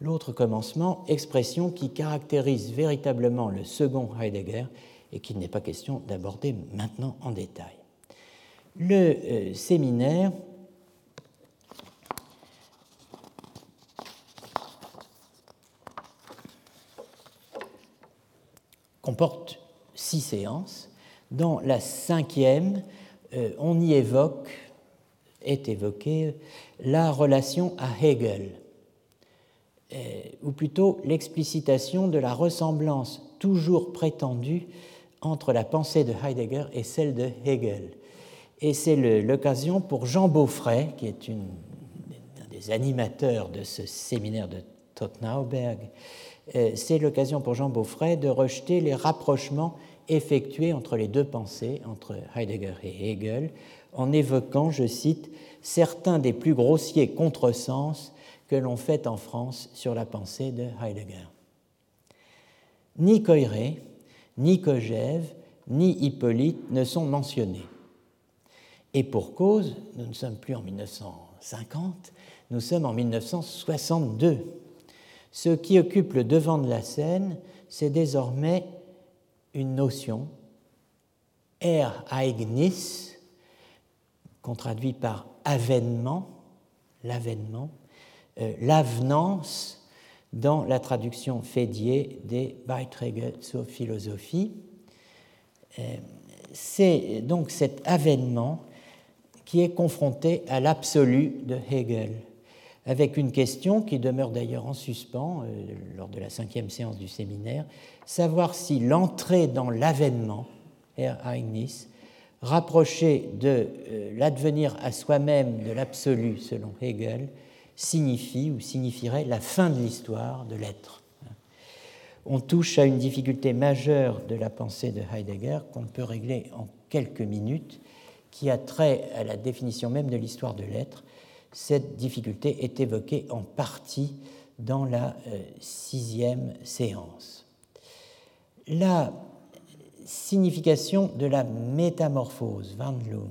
L'autre commencement, expression qui caractérise véritablement le second Heidegger et qu'il n'est pas question d'aborder maintenant en détail. Le euh, séminaire comporte six séances dans la cinquième, euh, on y évoque, est évoquée, la relation à Hegel, euh, ou plutôt l'explicitation de la ressemblance toujours prétendue entre la pensée de Heidegger et celle de Hegel. Et c'est l'occasion pour Jean Beaufray, qui est un des animateurs de ce séminaire de Tottenauberg, euh, c'est l'occasion pour Jean Beaufray de rejeter les rapprochements effectué entre les deux pensées, entre Heidegger et Hegel, en évoquant, je cite, certains des plus grossiers contresens que l'on fait en France sur la pensée de Heidegger. Ni Coiré, ni Kojève, ni Hippolyte ne sont mentionnés. Et pour cause, nous ne sommes plus en 1950, nous sommes en 1962. Ce qui occupe le devant de la scène, c'est désormais une notion, ereignis, qu'on traduit par avènement, l'avènement, euh, l'avenance dans la traduction Fédier des Beiträge zur Philosophie. Euh, c'est donc cet avènement qui est confronté à l'absolu de Hegel, avec une question qui demeure d'ailleurs en suspens euh, lors de la cinquième séance du séminaire, savoir si l'entrée dans l'avènement, Ereignis, rapprochée de euh, l'advenir à soi-même de l'absolu selon Hegel, signifie ou signifierait la fin de l'histoire de l'être. On touche à une difficulté majeure de la pensée de Heidegger qu'on peut régler en quelques minutes, qui a trait à la définition même de l'histoire de l'être. Cette difficulté est évoquée en partie dans la euh, sixième séance la signification de la métamorphose, Wandlung,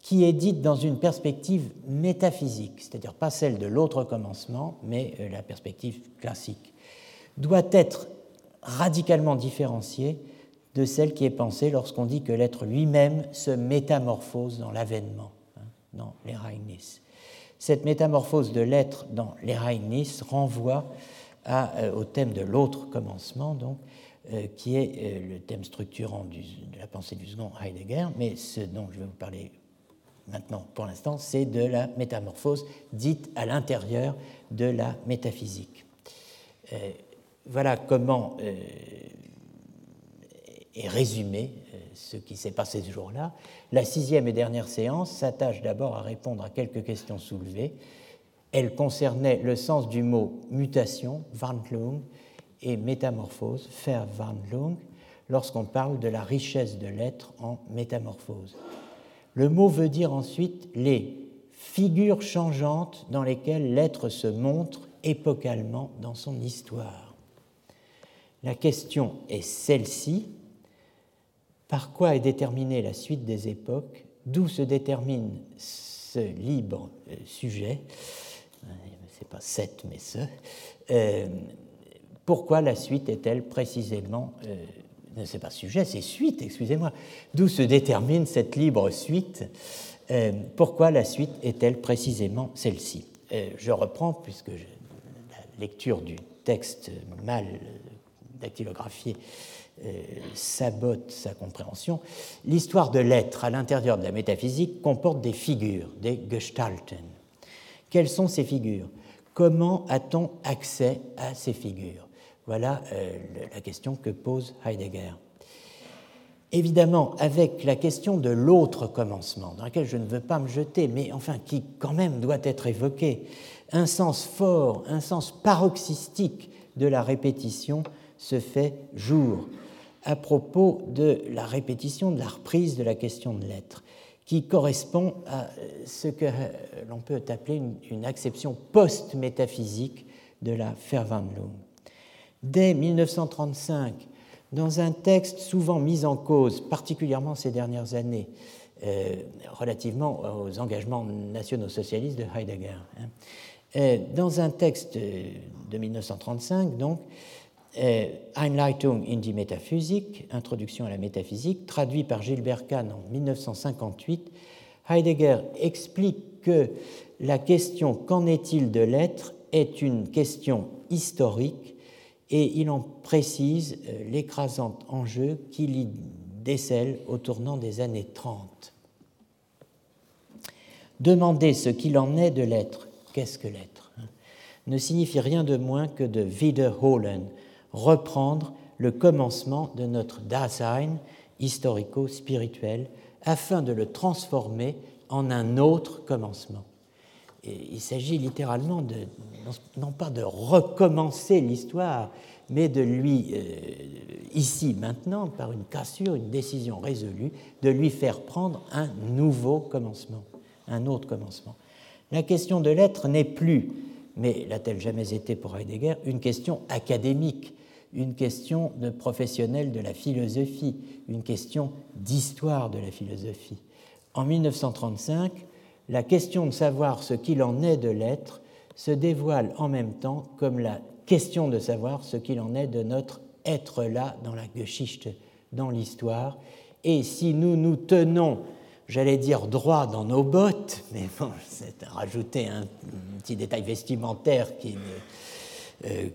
qui est dite dans une perspective métaphysique, c'est-à-dire pas celle de l'autre commencement, mais euh, la perspective classique, doit être radicalement différenciée de celle qui est pensée lorsqu'on dit que l'être lui-même se métamorphose dans l'avènement, hein, dans l'Ereignis. Cette métamorphose de l'être dans l'Ereignis renvoie euh, au thème de l'autre commencement, euh, qui est euh, le thème structurant de la pensée du second Heidegger, mais ce dont je vais vous parler maintenant pour l'instant, c'est de la métamorphose dite à l'intérieur de la métaphysique. Voilà comment et résumer ce qui s'est passé ce jour-là. La sixième et dernière séance s'attache d'abord à répondre à quelques questions soulevées. Elle concernait le sens du mot mutation, Wandlung, et métamorphose, Verwandlung, lorsqu'on parle de la richesse de l'être en métamorphose. Le mot veut dire ensuite les figures changeantes dans lesquelles l'être se montre épocalement dans son histoire. La question est celle-ci. Par quoi est déterminée la suite des époques? D'où se détermine ce libre euh, sujet? C'est pas cette, mais ce. Euh, pourquoi la suite est-elle précisément euh, ne c'est pas sujet, c'est suite, excusez-moi. D'où se détermine cette libre suite? Euh, Pourquoi la suite est-elle précisément celle-ci? Euh, Je reprends, puisque la lecture du texte mal dactylographié euh, sabote sa compréhension. L'histoire de l'être à l'intérieur de la métaphysique comporte des figures, des Gestalten. Quelles sont ces figures? Comment a-t-on accès à ces figures? Voilà euh, la question que pose Heidegger. Évidemment, avec la question de l'autre commencement, dans laquelle je ne veux pas me jeter, mais enfin qui quand même doit être évoqué, un sens fort, un sens paroxystique de la répétition se fait jour à propos de la répétition, de la reprise de la question de l'être, qui correspond à ce que l'on peut appeler une, acception post-métaphysique de la Verwandlung dès 1935, dans un texte souvent mis en cause, particulièrement ces dernières années, euh, relativement aux engagements nationaux socialistes de Heidegger. Hein. Euh, dans un texte de 1935, donc, euh, Einleitung in die Metaphysik, Introduction à la métaphysique, traduit par Gilbert Kahn en 1958, Heidegger explique que la question qu'en est-il de l'être? est une question historique et il en précise euh, l'écrasant enjeu qu'il y décèle au tournant des années 30. Demander ce qu'il en est de l'être, qu'est-ce que l'être? Ne signifie rien de moins que de wiederholen, reprendre le commencement de notre Dasein historico-spirituel afin de le transformer en un autre commencement. il s'agit littéralement de, non pas de recommencer l'histoire, mais de lui, euh, ici, maintenant, par une cassure, une décision résolue, de lui faire prendre un nouveau commencement, un autre commencement. La question de l'être n'est plus, mais l'a-t-elle jamais été pour Heidegger, une question académique, une question de professionnel de la philosophie, une question d'histoire de la philosophie. En 1935, la question de savoir ce qu'il en est de l'être se dévoile en même temps comme la question de savoir ce qu'il en est de notre être là dans la Geschichte, dans l'histoire. Et si nous nous tenons, j'allais dire droit dans nos bottes, mais bon, c'est rajouter un, petit détail vestimentaire qui,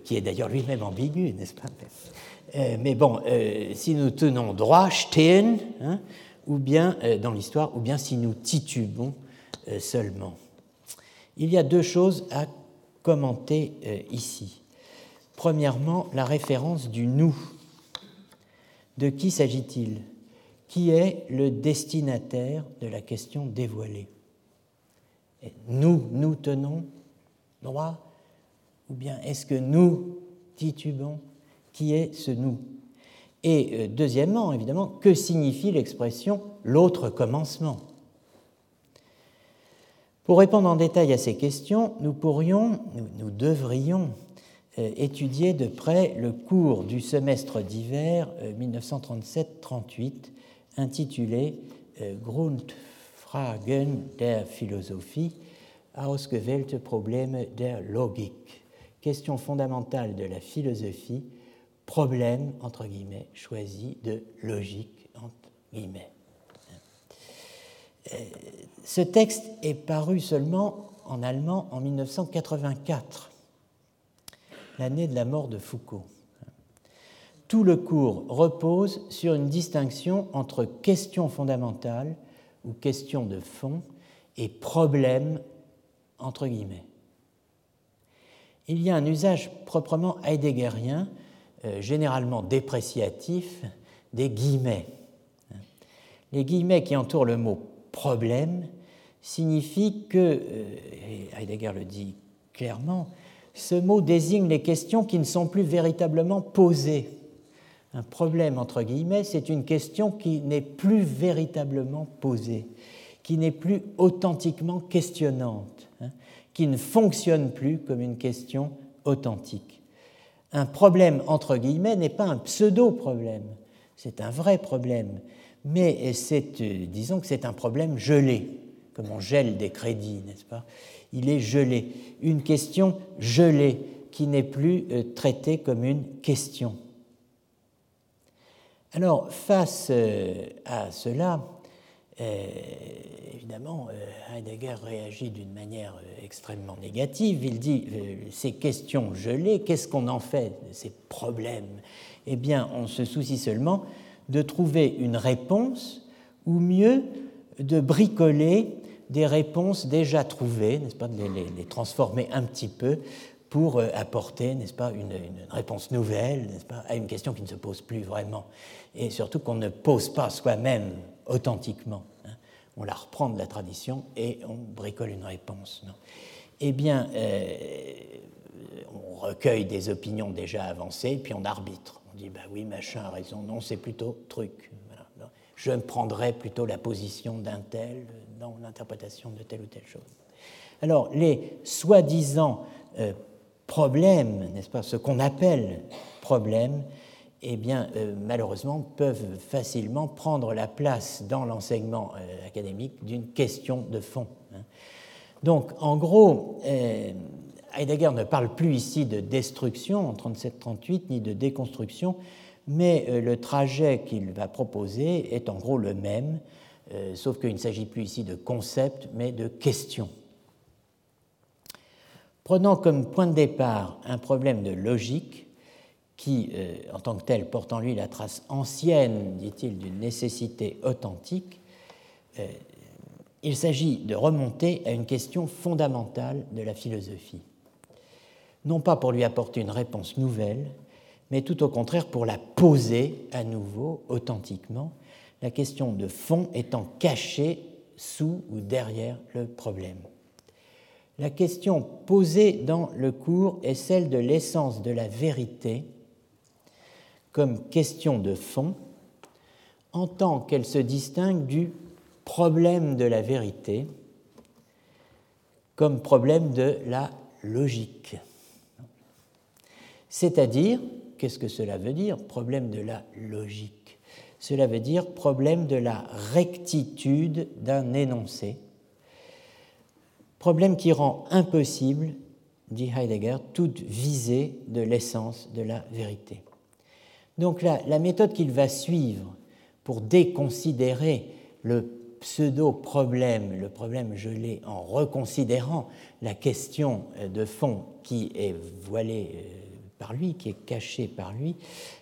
qui est d'ailleurs lui-même ambigu, n'est-ce pas? Euh, Mais bon, euh, si nous tenons droit, stehen, hein, ou bien dans l'histoire, ou bien si nous titubons seulement. Il y a deux choses à commenter euh, ici. Premièrement, la référence du nous. De qui s'agit-il? Qui est le destinataire de la question dévoilée? Nous, nous tenons droit Ou bien est-ce que nous titubons Qui est ce nous? Et euh, deuxièmement, évidemment, que signifie l'expression l'autre commencement? Pour répondre en détail à ces questions, nous pourrions, nous, devrions euh, étudier de près le cours du semestre d'hiver 1937-38 euh, intitulé Grundfragen der Philosophie, ausgewählte Probleme der Logik, question fondamentale de la philosophie, problème, entre guillemets, choisi de logique, entre guillemets. Euh, ce texte est paru seulement en allemand en 1984, l'année de la mort de Foucault. Tout le cours repose sur une distinction entre question fondamentale ou question de fond et problème entre guillemets. Il y a un usage proprement heideggerien, euh, généralement dépréciatif, des guillemets. Les guillemets qui entourent le mot problème signifient que, et Heidegger le dit clairement, ce mot désigne les questions qui ne sont plus véritablement posées. Un problème, entre guillemets, c'est une question qui n'est plus véritablement posée, qui n'est plus authentiquement questionnante, qui ne fonctionne plus comme une question authentique. Un problème, entre guillemets, n'est pas un pseudo-problème, c'est un vrai problème, mais c'est, euh, disons que c'est un problème gelé, comme on gèle des crédits, n'est-ce pas? Il est gelé. Une question gelée qui n'est plus euh, traitée comme une question. Alors, face euh, à cela, évidemment, Heidegger réagit d'une manière extrêmement négative. Il dit ces questions gelées, qu'est-ce qu'on en fait de ces problèmes? Eh bien, on se soucie seulement de trouver une réponse, ou mieux, de bricoler des réponses déjà trouvées, n'est-ce pas, de les, transformer un petit peu pour euh, apporter, n'est-ce pas, une, réponse nouvelle, n'est-ce pas, à une question qui ne se pose plus vraiment, et surtout qu'on ne pose pas soi-même authentiquement. Hein. On la reprend de la tradition et on bricole une réponse. Non eh bien, euh, on recueille des opinions déjà avancées, puis on arbitre. On dit, bah oui, machin a raison, non, c'est plutôt truc. Je me prendrais plutôt la position d'un tel, dans l'interprétation de telle ou telle chose. Alors, les soi-disant euh, problèmes, n'est-ce pas, ce qu'on appelle problèmes, eh bien, euh, malheureusement, peuvent facilement prendre la place dans l'enseignement euh, académique d'une question de fond. Hein. Donc, en gros, Heidegger ne parle plus ici de destruction en 37-38, ni de déconstruction, mais le trajet qu'il va proposer est en gros le même, euh, sauf qu'il ne s'agit plus ici de concept, mais de question. Prenant comme point de départ un problème de logique, qui, euh, en tant que tel, porte en lui la trace ancienne, dit-il, d'une nécessité authentique, euh, il s'agit de remonter à une question fondamentale de la philosophie. Non pas pour lui apporter une réponse nouvelle, mais tout au contraire pour la poser à nouveau authentiquement la question de fond étant cachée sous ou derrière le problème. La question posée dans le cours est celle de l'essence de la vérité comme question de fond en tant qu'elle se distingue du problème de la vérité comme problème de la logique. C'est-à-dire, qu'est-ce que cela veut dire, problème de la logique? Cela veut dire problème de la rectitude d'un énoncé, problème qui rend impossible, dit Heidegger, toute visée de l'essence de la vérité. Donc la, la méthode qu'il va suivre pour déconsidérer le pseudo-problème, le problème gelé, en reconsidérant la question de fond qui est voilée euh, par lui, qui est caché par lui,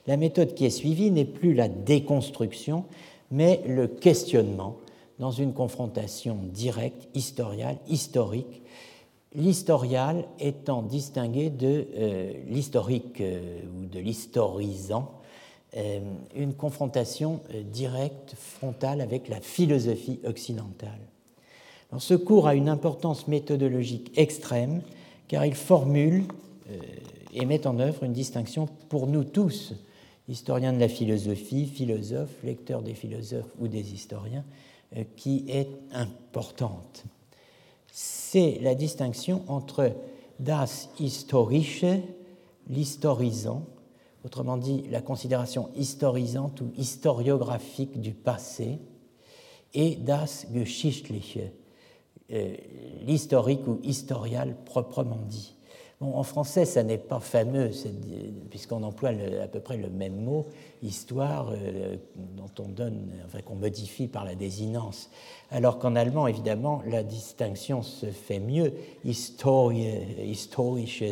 la méthode qui est suivie n'est plus la déconstruction, mais le questionnement dans une confrontation directe, historiale, historique, l'historial étant distingué de euh, l'historique euh, ou de l'historisant, euh, une confrontation directe, frontale avec la philosophie occidentale. ce cours a une importance méthodologique extrême car il formule et met en œuvre une distinction pour nous tous, historiens de la philosophie, philosophes, lecteurs des philosophes ou des historiens, euh, qui est importante. C'est la distinction entre das Historische, l'historisant, autrement dit la considération historisante ou historiographique du passé, et das Geschichtliche, euh, l'historique ou historial proprement dit en français, ça n'est pas fameux, puisqu'on emploie à peu près le même mot, histoire, euh, dont on donne, enfin, qu'on modifie par la désinence. Alors qu'en allemand, évidemment, la distinction se fait mieux. Historie,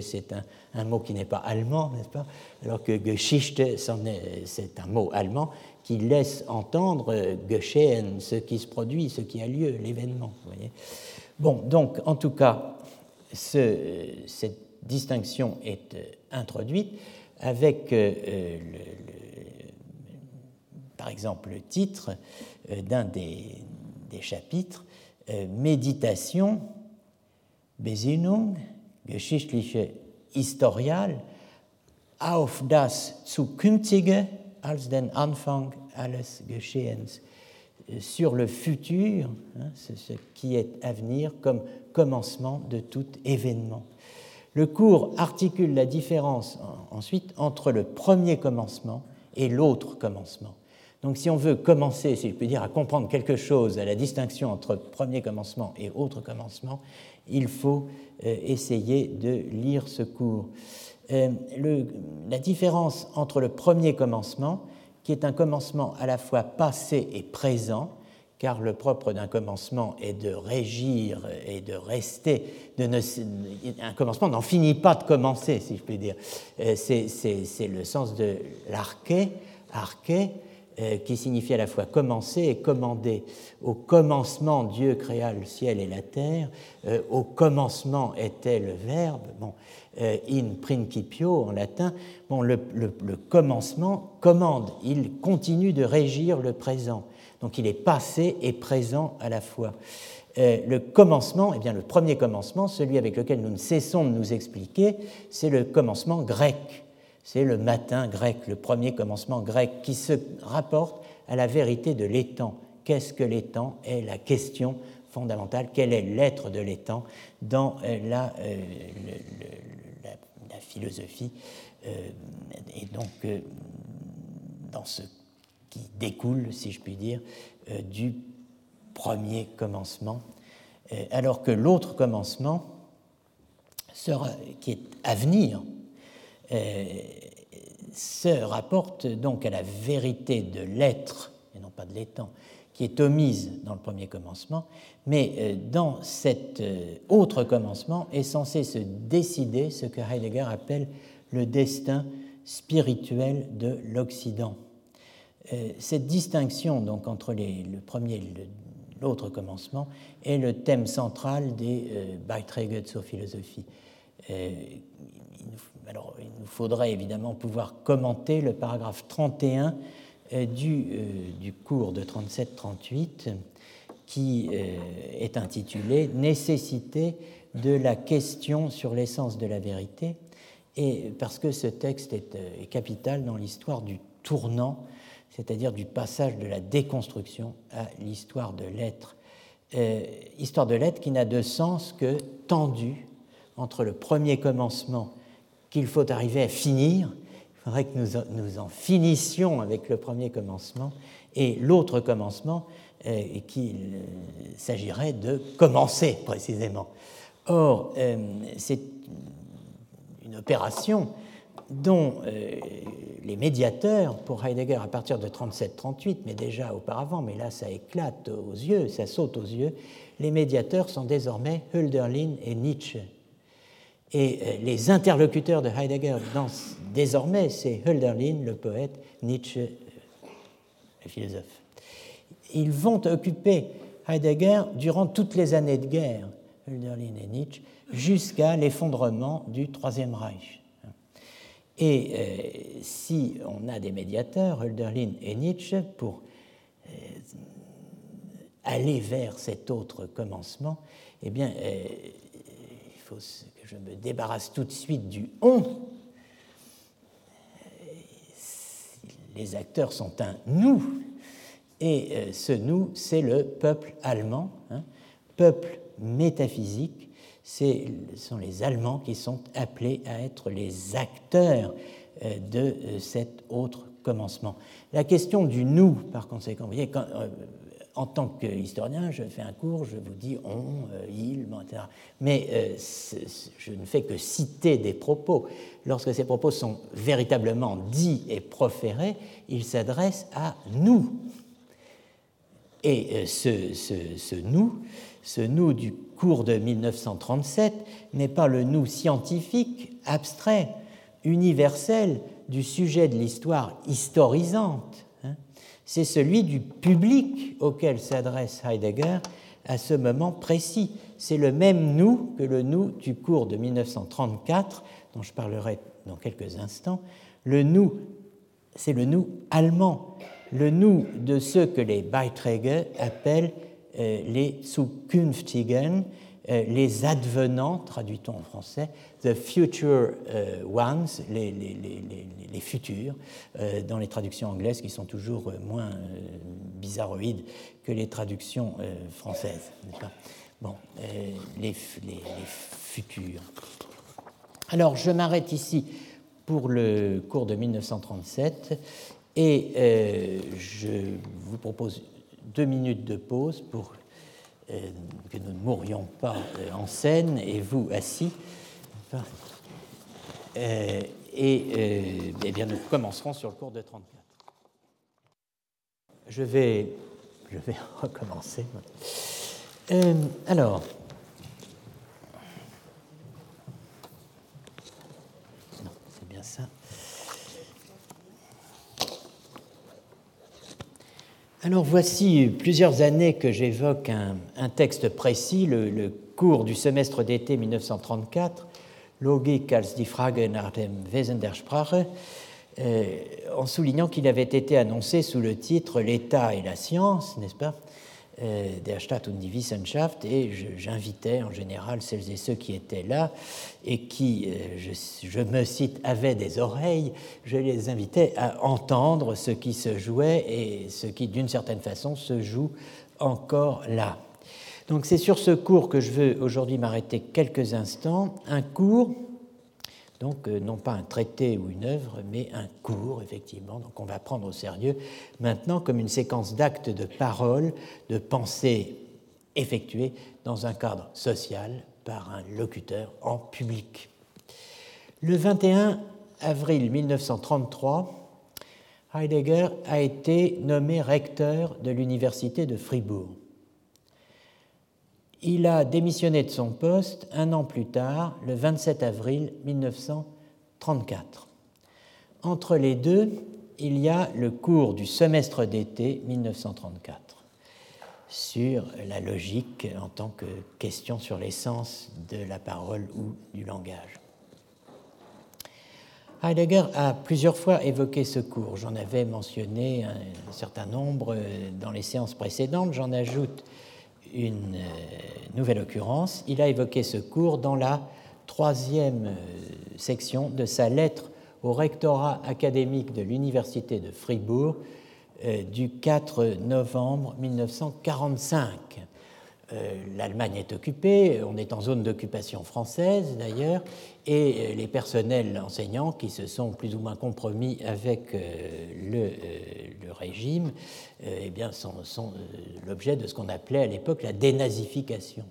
c'est un, mot qui n'est pas allemand, n'est-ce pas? Alors que Geschichte, c'est un mot allemand qui laisse entendre geschehen, ce qui se produit, ce qui a lieu, l'événement. Bon, donc, en tout cas, ce, cette distinction est euh, introduite avec euh, euh, par exemple le titre d'un des, chapitres, Méditation, Besinnung, geschichtliche Historial, auf das Zukünftige als den Anfang alles Geschehens, sur le futur, hein, ce qui est à venir comme commencement de tout événement. Le cours articule la différence ensuite entre le premier commencement et l'autre commencement. Donc si on veut commencer, si je peux dire, à comprendre quelque chose, à la distinction entre premier commencement et autre commencement, il faut euh, essayer de lire ce cours. Euh, la différence entre le premier commencement, qui est un commencement à la fois passé et présent, car le propre d'un commencement est de régir et de rester. Un commencement n'en finit pas de commencer, si je puis dire. Euh, c'est le sens de l'arché, arché, qui signifie à la fois commencer et commander. Au commencement, Dieu créa le ciel et la terre. Euh, au commencement était le verbe. Bon, euh, in principio en latin. Bon, le, commencement commande. Il continue de régir le présent. Donc il est passé et présent à la fois. le commencement, eh bien le premier commencement, celui avec lequel nous ne cessons de nous expliquer, c'est le commencement grec c'est le matin grec, le premier commencement grec, qui se rapporte à la vérité de l'étang. Qu'est-ce que l'étang est la question fondamentale. Quel est l'être de l'étang dans euh, la, euh, la, philosophie euh, et donc dans ce qui découle, si je puis dire, du premier commencement, alors que l'autre commencement, qui est à venir, se rapporte donc à la vérité de l'être, et non pas de l'étant, qui est omise dans le premier commencement, mais euh, dans cet euh, autre commencement est censé se décider ce que Heidegger appelle le destin spirituel de l'Occident. Cette distinction donc entre le premier et l'autre commencement est le thème central des Beiträge zur Philosophie alors, il nous faudrait évidemment pouvoir commenter le paragraphe 31 euh, du, euh, du cours de 37-38 qui euh, est intitulé Nécessité de la question sur l'essence de la vérité, et parce que ce texte est, est capital dans l'histoire du tournant, c'est-à-dire du passage de la déconstruction à l'histoire de l'être. histoire de l'être qui n'a de sens que tendu entre le premier commencement qu'il faut arriver à finir. Il faudrait que nous, en finissions avec le premier commencement et l'autre commencement, euh, qu'il euh, s'agirait de commencer précisément. Or, euh, c'est une opération dont les médiateurs, pour Heidegger à partir de 37-38, mais déjà auparavant, mais là ça éclate aux yeux, ça saute aux yeux, les médiateurs sont désormais Hölderlin et Nietzsche. Et euh, les interlocuteurs de Heidegger, désormais, c'est Hölderlin, le poète, Nietzsche, euh, le philosophe. Ils vont occuper Heidegger durant toutes les années de guerre, Hölderlin et Nietzsche, jusqu'à l'effondrement du Troisième Reich. Et euh, si on a des médiateurs, Hölderlin et Nietzsche, pour aller vers cet autre commencement, eh bien, il faut je me débarrasse tout de suite du on. Les acteurs sont un nous, et euh, ce nous, c'est le peuple allemand, hein. peuple métaphysique. Ce sont les Allemands qui sont appelés à être les acteurs euh, de euh, cet autre commencement. La question du nous, par conséquent, vous voyez, quand, en tant qu'historien, je fais un cours, je vous dis on, euh, il, etc. Mais euh, je ne fais que citer des propos. Lorsque ces propos sont véritablement dits et proférés, ils s'adressent à nous. Et euh, ce, ce, nous, ce nous du cours de 1937 n'est pas le nous scientifique, abstrait, universel du sujet de l'histoire historisante c'est celui du public auquel s'adresse Heidegger à ce moment précis. C'est le même nous que le nous du cours de 1934, dont je parlerai dans quelques instants. Le nous, c'est le nous allemand, le nous de ceux que les Beiträge appellent euh, les Zukünftigen, les advenants, traduit-on en français, the future euh, ones, les, les, futurs, dans les traductions anglaises qui sont toujours moins bizarroïdes que les traductions françaises. Bon, les, futurs. Alors, je m'arrête ici pour le cours de 1937 et je vous propose deux minutes de pause pour euh, que nous ne mourions pas euh, en scène et vous assis. Euh, et eh bien, nous commencerons sur le cours de 34. Je vais, je vais recommencer. alors, non, c'est bien ça. Alors voici plusieurs années que j'évoque un, texte précis, le, cours du semestre d'été 1934, Logik als die Frage nach dem Wesen der Sprache, euh, en soulignant qu'il avait été annoncé sous le titre L'État et la science, n'est-ce pas? Der Staat und die Wissenschaft, et j'invitais en général celles et ceux qui étaient là et qui, euh, je, me cite, avaient des oreilles, je les invitais à entendre ce qui se jouait et ce qui, d'une certaine façon, se joue encore là. Donc c'est sur ce cours que je veux aujourd'hui m'arrêter quelques instants, un cours donc euh, non pas un traité ou une œuvre, mais un cours, effectivement. Donc on va prendre au sérieux maintenant comme une séquence d'actes de parole, de pensée effectués dans un cadre social par un locuteur en public. Le 21 avril 1933, Heidegger a été nommé recteur de l'université de Fribourg. Il a démissionné de son poste un an plus tard, le 27 avril 1934. Entre les deux, il y a le cours du semestre d'été 1934 sur la logique en tant que question sur l'essence de la parole ou du langage. Heidegger a plusieurs fois évoqué ce cours. J'en avais mentionné un certain nombre dans les séances précédentes. J'en ajoute une euh, nouvelle occurrence. Il a évoqué ce cours dans la troisième euh, section de sa lettre au rectorat académique de l'Université de Fribourg euh, du 4 novembre 1945. L'Allemagne est occupée, on est en zone d'occupation française d'ailleurs, et les personnels enseignants qui se sont plus ou moins compromis avec le régime euh, eh bien, sont, euh, l'objet de ce qu'on appelait à l'époque la dénazification.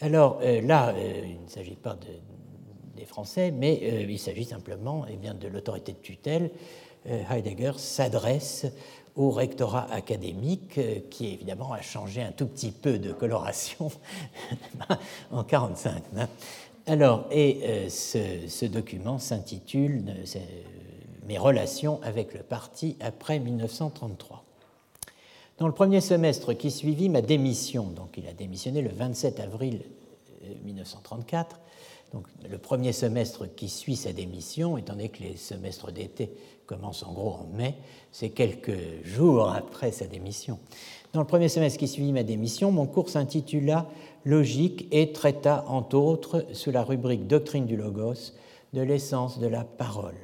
Alors euh, là, il ne s'agit pas de, des Français, mais il s'agit simplement eh bien, de l'autorité de tutelle. Heidegger s'adresse au rectorat académique, qui évidemment a changé un tout petit peu de coloration en 1945. Alors, et ce, ce, document s'intitule mes relations avec le parti après 1933. Dans le premier semestre qui suivit ma démission, donc il a démissionné le 27 avril 1934, euh, donc le premier semestre qui suit sa démission, étant donné que les semestres d'été commencent en gros en mai, c'est quelques jours après sa démission. Dans le premier semestre qui suivit ma démission, mon cours s'intitula Logique et traita, entre autres, sous la rubrique Doctrine du Logos, de l'essence de la parole.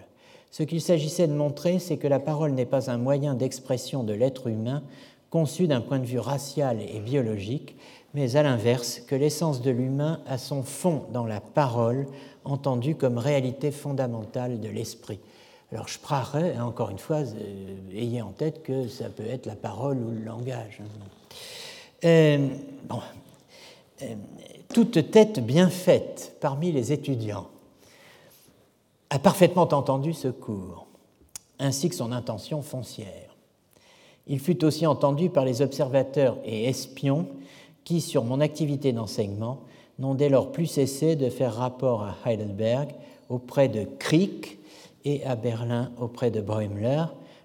Ce qu'il s'agissait de montrer, c'est que la parole n'est pas un moyen d'expression de l'être humain conçu d'un point de vue racial et biologique, mais à l'inverse, que l'essence de l'humain a son fond dans la parole, entendue comme réalité fondamentale de l'esprit. Alors, prarais, hein, encore une fois, euh, ayez en tête que ça peut être la parole ou le langage. Hein. Euh, bon. Euh, toute tête bien faite parmi les étudiants a parfaitement entendu ce cours, ainsi que son intention foncière. Il fut aussi entendu par les observateurs et espions qui, sur mon activité d'enseignement, n'ont dès lors plus cessé de faire rapport à Heidelberg auprès de Crick et à Berlin auprès de Bäumler,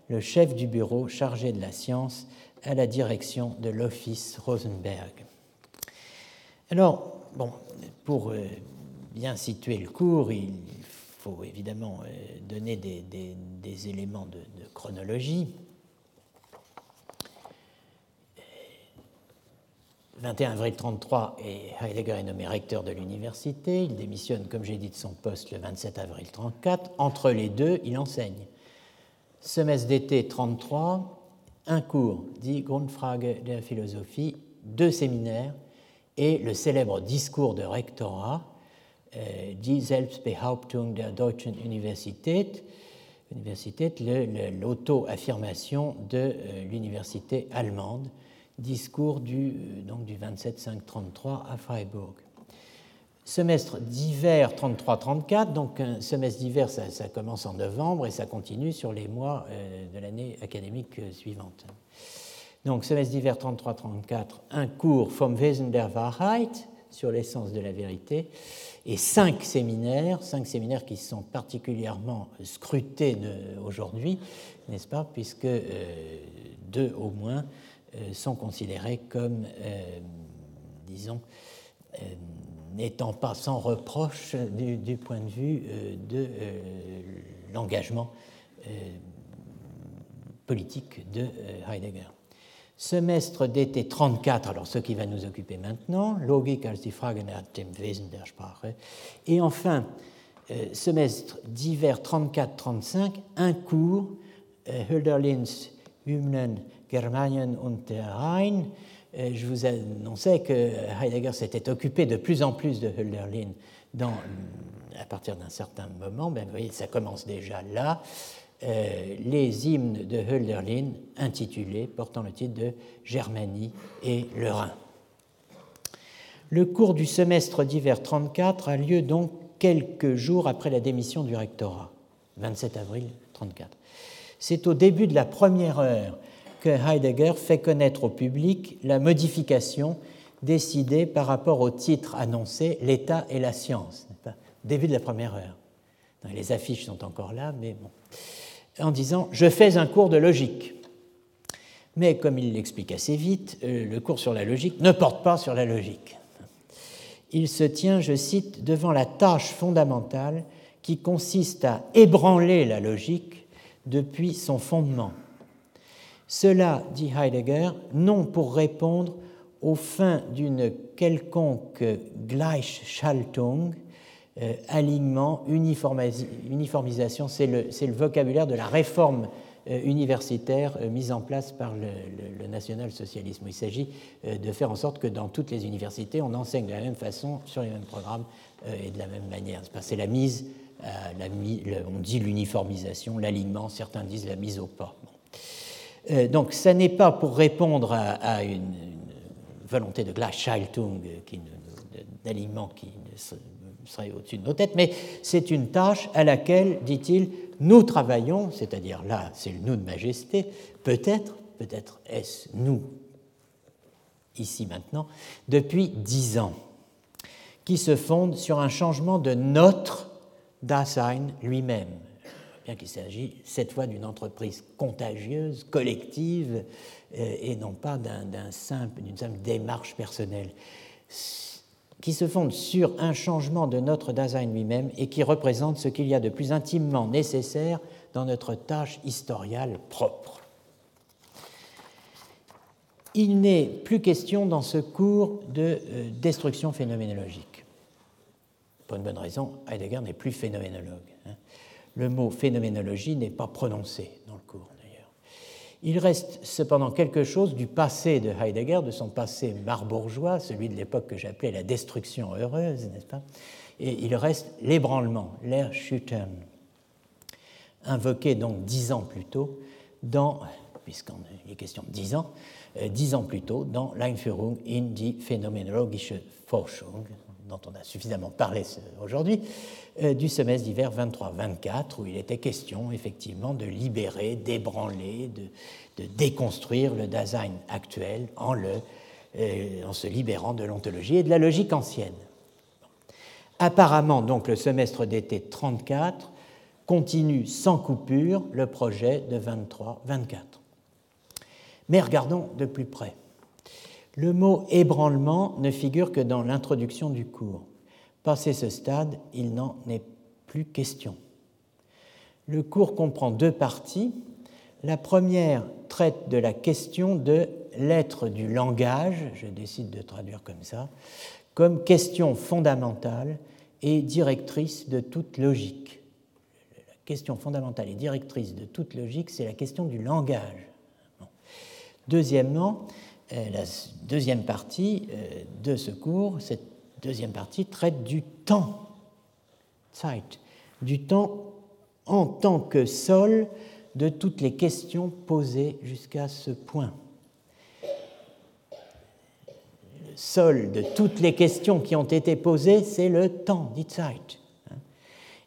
le chef du bureau chargé de la science à la direction de l'Office Rosenberg. Alors, bon, pour euh, bien situer le cours, il faut évidemment euh, donner des, éléments de, chronologie. 21 avril 33, et Heidegger est nommé recteur de l'université. Il démissionne, comme j'ai dit, de son poste le 27 avril 34. Entre les deux, il enseigne. Semestre d'été 33, un cours dit Grundfrage der Philosophie, deux séminaires et le célèbre discours de rectorat, euh, Die Selbstbehauptung der Deutschen Universität, l'auto-affirmation de euh, l'université allemande, discours du, euh, donc du 27-5-33 à Freiburg. Semestre d'hiver 33-34, donc un semestre d'hiver, ça, commence en novembre et ça continue sur les mois euh, de l'année académique suivante. Donc, semestre d'hiver 33-34, un cours Vom Wesen der Wahrheit sur l'essence de la vérité et cinq séminaires, cinq séminaires qui sont particulièrement scrutés aujourd'hui, n'est-ce pas, puisque euh, deux au moins euh, sont considérés comme, euh, disons, n'étant pas sans reproche du, point de vue de l'engagement politique de Heidegger. Semestre d'été 34, alors ce qui va nous occuper maintenant, Logik als die Frage nach dem Wesen der Sprache. Et enfin, euh, semestre d'hiver 34-35, un cours, euh, Hölderlins Germanien und der Rhein. Je vous annonçais que Heidegger s'était occupé de plus en plus de Hölderlin dans, à partir d'un certain moment. Ben, vous voyez, ça commence déjà là. Euh, les hymnes de Hölderlin intitulés, portant le titre de Germanie et le Rhin. Le cours du semestre d'hiver 34 a lieu donc quelques jours après la démission du rectorat, 27 avril 34. C'est au début de la première heure que Heidegger fait connaître au public la modification décidée par rapport au titre annoncé L'État et la science. Début de la première heure. Les affiches sont encore là, mais bon en disant Je fais un cours de logique. Mais comme il l'explique assez vite, euh, le cours sur la logique ne porte pas sur la logique. Il se tient, je cite, devant la tâche fondamentale qui consiste à ébranler la logique depuis son fondement. Cela, dit Heidegger, non pour répondre aux fins d'une quelconque Gleichschaltung, euh, alignement, uniformisation, c'est le, vocabulaire de la réforme euh, universitaire euh, mise en place par le, national-socialisme. Il s'agit de faire en sorte que dans toutes les universités, on enseigne de la même façon, sur les mêmes programmes et de la même manière. C'est la mise, on dit l'uniformisation, l'alignement, certains disent la mise au pas. Donc, ça n'est pas pour répondre à, une, volonté de Gleichschaltung, d'alignement qui ne serait au-dessus de nos têtes, mais c'est une tâche à laquelle, dit-il, nous travaillons, c'est-à-dire là, c'est le nous de majesté, peut-être, peut-être est-ce nous, ici maintenant, depuis dix ans, qui se fonde sur un changement de notre Dasein lui-même, bien qu'il s'agisse cette fois d'une entreprise contagieuse, collective, euh, et non pas d'une simple, simple démarche personnelle qui se fonde sur un changement de notre Dasein lui-même et qui représente ce qu'il y a de plus intimement nécessaire dans notre tâche historiale propre. Il n'est plus question dans ce cours de euh, destruction phénoménologique. Pour une bonne raison, Heidegger n'est plus phénoménologue. Le mot phénoménologie n'est pas prononcé dans le cours. Il reste cependant quelque chose du passé de Heidegger, de son passé marbourgeois, celui de l'époque que j'appelais la destruction heureuse, n'est-ce pas? Et il reste l'ébranlement, l'Erschüttern, invoqué donc dix ans plus tôt dans, puisqu'il est question de dix ans, euh, dix ans plus tôt dans L'Einführung in die phänomenologische Forschung, dont on a suffisamment parlé aujourd'hui, euh, du semestre d'hiver 23-24, où il était question effectivement de libérer, d'ébranler, de, déconstruire le Dasein actuel en, euh, en se libérant de l'ontologie et de la logique ancienne. Apparemment, donc, le semestre d'été 34 continue sans coupure le projet de 23-24. Mais regardons de plus près. Le mot ébranlement ne figure que dans l'introduction du cours. Passé ce stade, il n'en est plus question. Le cours comprend deux parties. La première traite de la question de l'être du langage, je décide de traduire comme ça, comme question fondamentale et directrice de toute logique. La question fondamentale et directrice de toute logique, c'est la question du langage. Deuxièmement, la deuxième partie euh, de ce cours, cette deuxième partie traite du temps, Zeit, du temps en tant que sol de toutes les questions posées jusqu'à ce point. Le sol de toutes les questions qui ont été posées, c'est le temps, die Zeit.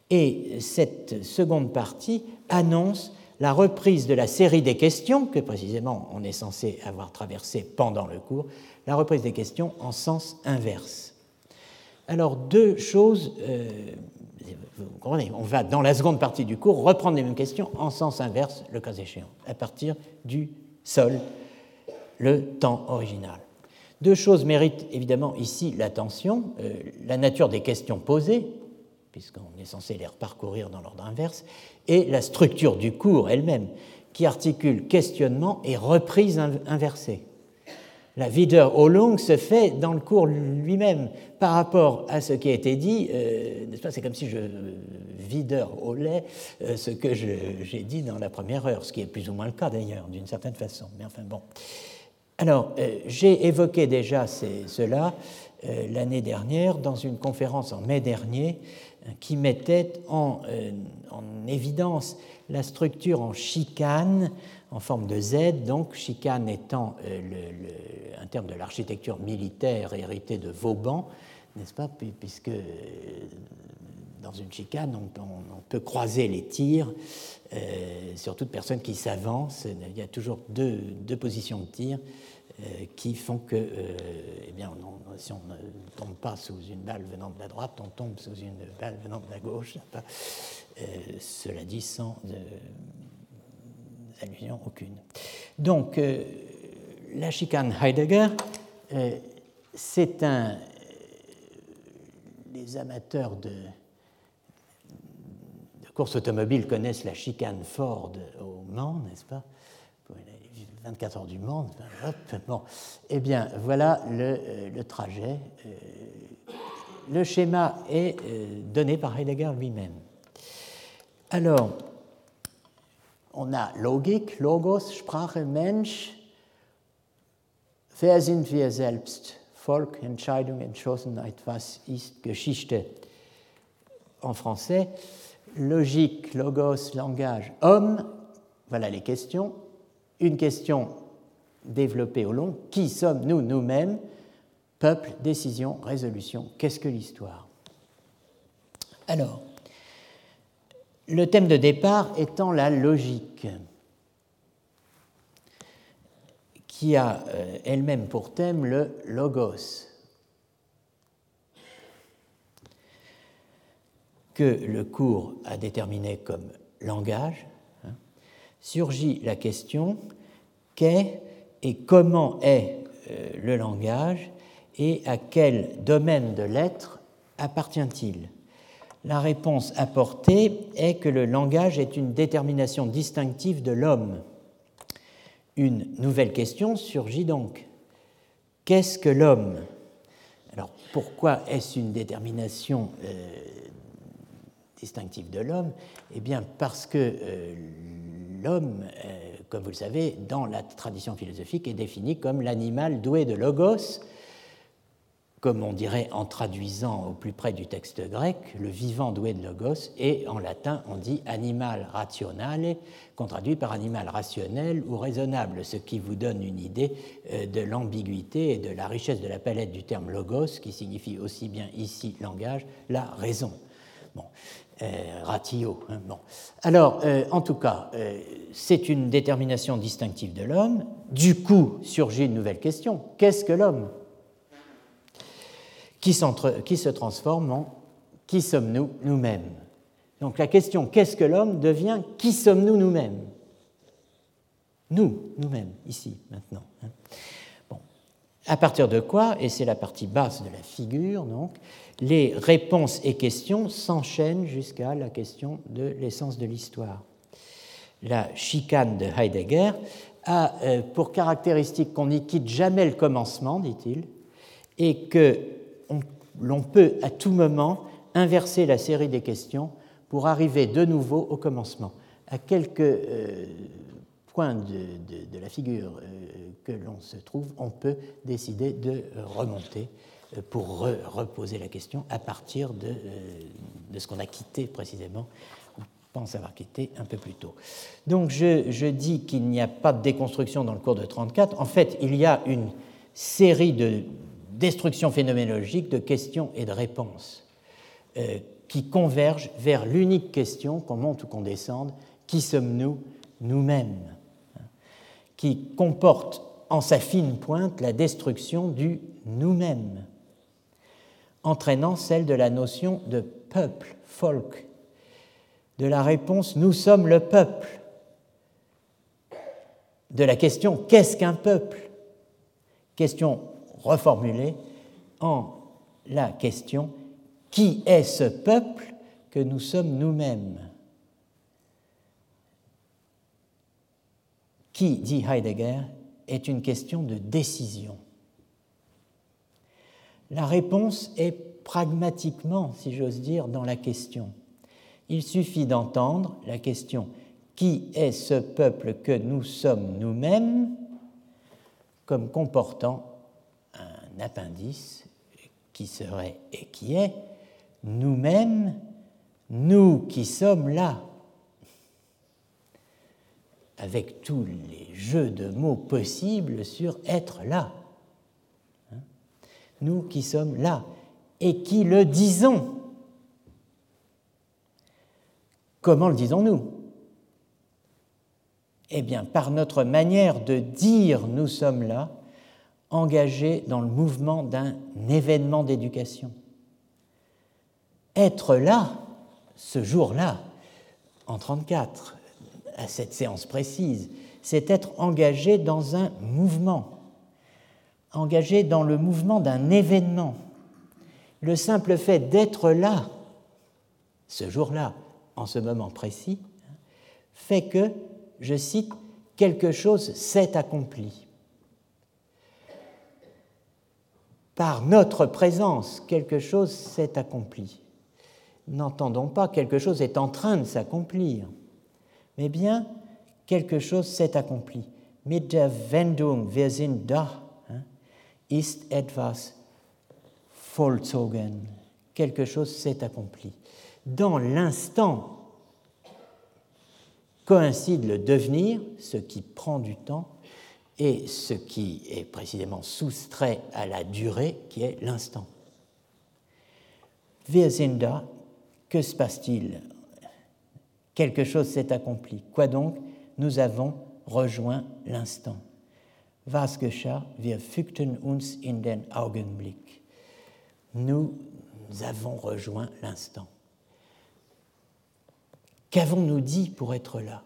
Et cette seconde partie annonce la reprise de la série des questions que précisément on est censé avoir traversé pendant le cours, la reprise des questions en sens inverse. Alors deux choses, euh, vous comprenez, on va dans la seconde partie du cours reprendre les mêmes questions en sens inverse, le cas échéant, à partir du sol, le temps original. Deux choses méritent évidemment ici l'attention, euh, la nature des questions posées, puisqu'on est censé les reparcourir dans l'ordre inverse, et la structure du cours elle-même, qui articule questionnement et reprise inversée. La Wiederholung se fait dans le cours lui-même par rapport à ce qui a été dit. Euh, n'est-ce pas C'est comme si je wiederholais euh, ce que j'ai dit dans la première heure, ce qui est plus ou moins le cas d'ailleurs, d'une certaine façon. Mais enfin bon. Alors, euh, j'ai évoqué déjà cela l'année dernière dans une conférence en mai dernier qui mettait en, euh, en, évidence la structure en chicane en forme de Z, donc chicane étant euh, un terme de l'architecture militaire hérité de Vauban, n'est-ce pas, puisque euh, dans une chicane, on, peut croiser les tirs sur toute personne qui s'avance. Il y a toujours deux, deux positions de tir qui font que, euh, eh bien, si on ne tombe pas sous une balle venant de la droite, on tombe sous une balle venant de la gauche. Euh, cela dit sans allusion aucune. Donc, la chicane Heidegger, c'est un. Les amateurs de, de course automobile connaissent la chicane Ford au Mans, n'est-ce pas? 24 heures du monde, bon, eh bien, voilà le, euh, trajet. Euh, le schéma est euh, donné par Heidegger lui-même. Alors, on a Logik, Logos, Sprache, Mensch. Wer sind wir selbst? Volk, Entscheidung, Entschlossenheit, was ist Geschichte? En français, logique, logos, langage, homme, voilà les questions une question développée au long, qui sommes-nous nous-mêmes? Peuple, décision, résolution, qu'est-ce que l'histoire? Alors, le thème de départ étant la logique, qui a euh, elle-même pour thème le logos, que le cours a déterminé comme langage, surgit la question qu'est et comment est euh, le langage et à quel domaine de l'être appartient-il? La réponse apportée est que le langage est une détermination distinctive de l'homme. Une nouvelle question surgit donc. Qu'est-ce que l'homme? Alors pourquoi est-ce une détermination euh, distinctive de l'homme? Eh bien parce que euh, l'homme, euh, comme vous le savez, dans la tradition philosophique, est défini comme l'animal doué de logos, comme on dirait en traduisant au plus près du texte grec, le vivant doué de logos, et en latin on dit animal rationale, qu'on traduit par animal rationnel ou raisonnable, ce qui vous donne une idée euh, de l'ambiguïté et de la richesse de la palette du terme logos, qui signifie aussi bien ici langage, la raison. Bon. Euh, ratio. Hein, bon. Alors, euh, en tout cas, euh, c'est une détermination distinctive de l'homme. Du coup, surgit une nouvelle question. Qu'est-ce que l'homme? Qui, qui, se transforme en qui sommes-nous nous-mêmes? Donc la question qu'est-ce que l'homme devient? Qui sommes-nous nous-mêmes? Nous, nous-mêmes, ici, maintenant. À partir de quoi, et c'est la partie basse de la figure, donc, les réponses et questions s'enchaînent jusqu'à la question de l'essence de l'histoire. La chicane de Heidegger a euh, pour caractéristique qu'on n'y quitte jamais le commencement, dit-il, et que l'on peut à tout moment inverser la série des questions pour arriver de nouveau au commencement. À quelques euh, points de, la figure euh, que l'on se trouve, on peut décider de remonter pour reposer la question à partir de, de ce qu'on a quitté précisément pense avoir quitté un peu plus tôt. Donc je, dis qu'il n'y a pas de déconstruction dans le cours de 34. En fait, il y a une série de destructions phénoménologiques, de questions et de réponses euh, qui convergent vers l'unique question, qu'on monte ou qu'on descende, qui sommes-nous nous-mêmes? Qui comporte en sa fine pointe la destruction du nous-mêmes, entraînant celle de la notion de peuple, folk, de la réponse Nous sommes le peuple, de la question Qu'est-ce qu'un peuple? Question reformulée en la question Qui est ce peuple que nous sommes nous-mêmes? Qui, dit Heidegger, est une question de décision. La réponse est pragmatiquement, si j'ose dire, dans la question. Il suffit d'entendre la question Qui est ce peuple que nous sommes nous-mêmes? comme comportant un appendice qui serait et qui est nous-mêmes, nous qui sommes là, avec tous les jeux de mots possibles sur être là. Hein? Nous qui sommes là et qui le disons Comment le disons-nous? Eh bien, par notre manière de dire nous sommes là, engagés dans le mouvement d'un événement d'éducation. Être là, ce jour-là, en 34, à cette séance précise, c'est être engagé dans un mouvement, engagé dans le mouvement d'un événement. Le simple fait d'être là, ce jour-là, en ce moment précis, fait que, je cite, quelque chose s'est accompli. Par notre présence, quelque chose s'est accompli. N'entendons pas quelque chose est en train de s'accomplir, mais bien quelque chose s'est accompli. Mit der Wendung wir sind da hein, ist etwas vollzogen. Quelque chose s'est accompli dans l'instant coïncide le devenir, ce qui prend du temps, et ce qui est précisément soustrait à la durée, qui est l'instant. Wir que se passe-t-il? Quelque chose s'est accompli. Quoi donc? Nous avons rejoint l'instant. Was geschah? Wir fügten uns in den Augenblick. Nous avons rejoint l'instant. Qu'avons-nous dit pour être là?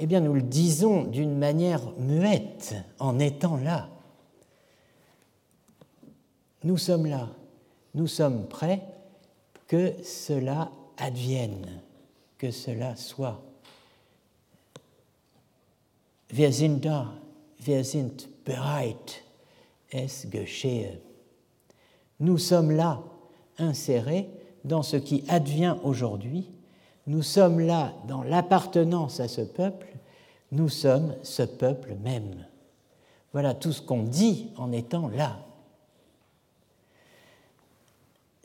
Eh bien, nous le disons d'une manière muette, en étant là. Nous sommes là, nous sommes prêts que cela advienne, que cela soit. Wir sind da, wir sind bereit, es geschehe. Nous sommes là, insérés dans ce qui advient aujourd'hui nous sommes là dans l'appartenance à ce peuple, nous sommes ce peuple même. Voilà tout ce qu'on dit en étant là.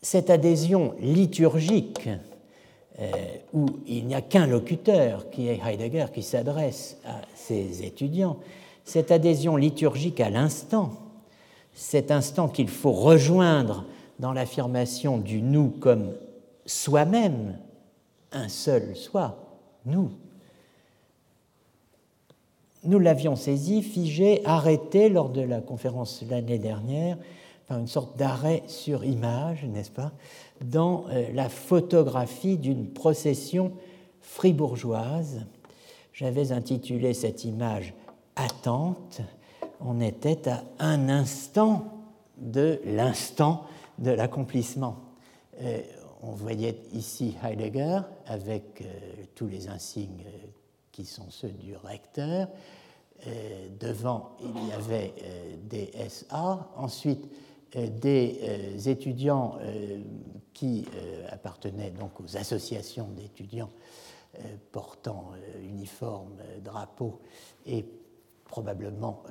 Cette adhésion liturgique, où il n'y a qu'un locuteur, qui est Heidegger, qui s'adresse à ses étudiants, cette adhésion liturgique à l'instant, cet instant qu'il faut rejoindre dans l'affirmation du nous comme soi-même, un seul soi, nous. Nous l'avions saisi, figé, arrêté lors de la conférence l'année dernière, par une sorte d'arrêt sur image, n'est-ce pas, dans euh, la photographie d'une procession fribourgeoise. J'avais intitulé cette image Attente. On était à un instant de l'instant de l'accomplissement. Euh, on voyait ici Heidegger avec euh, tous les insignes qui sont ceux du recteur. devant, il y avait des SA. Ensuite, des étudiants qui appartenaient donc aux associations d'étudiants portant uniforme, drapeau et probablement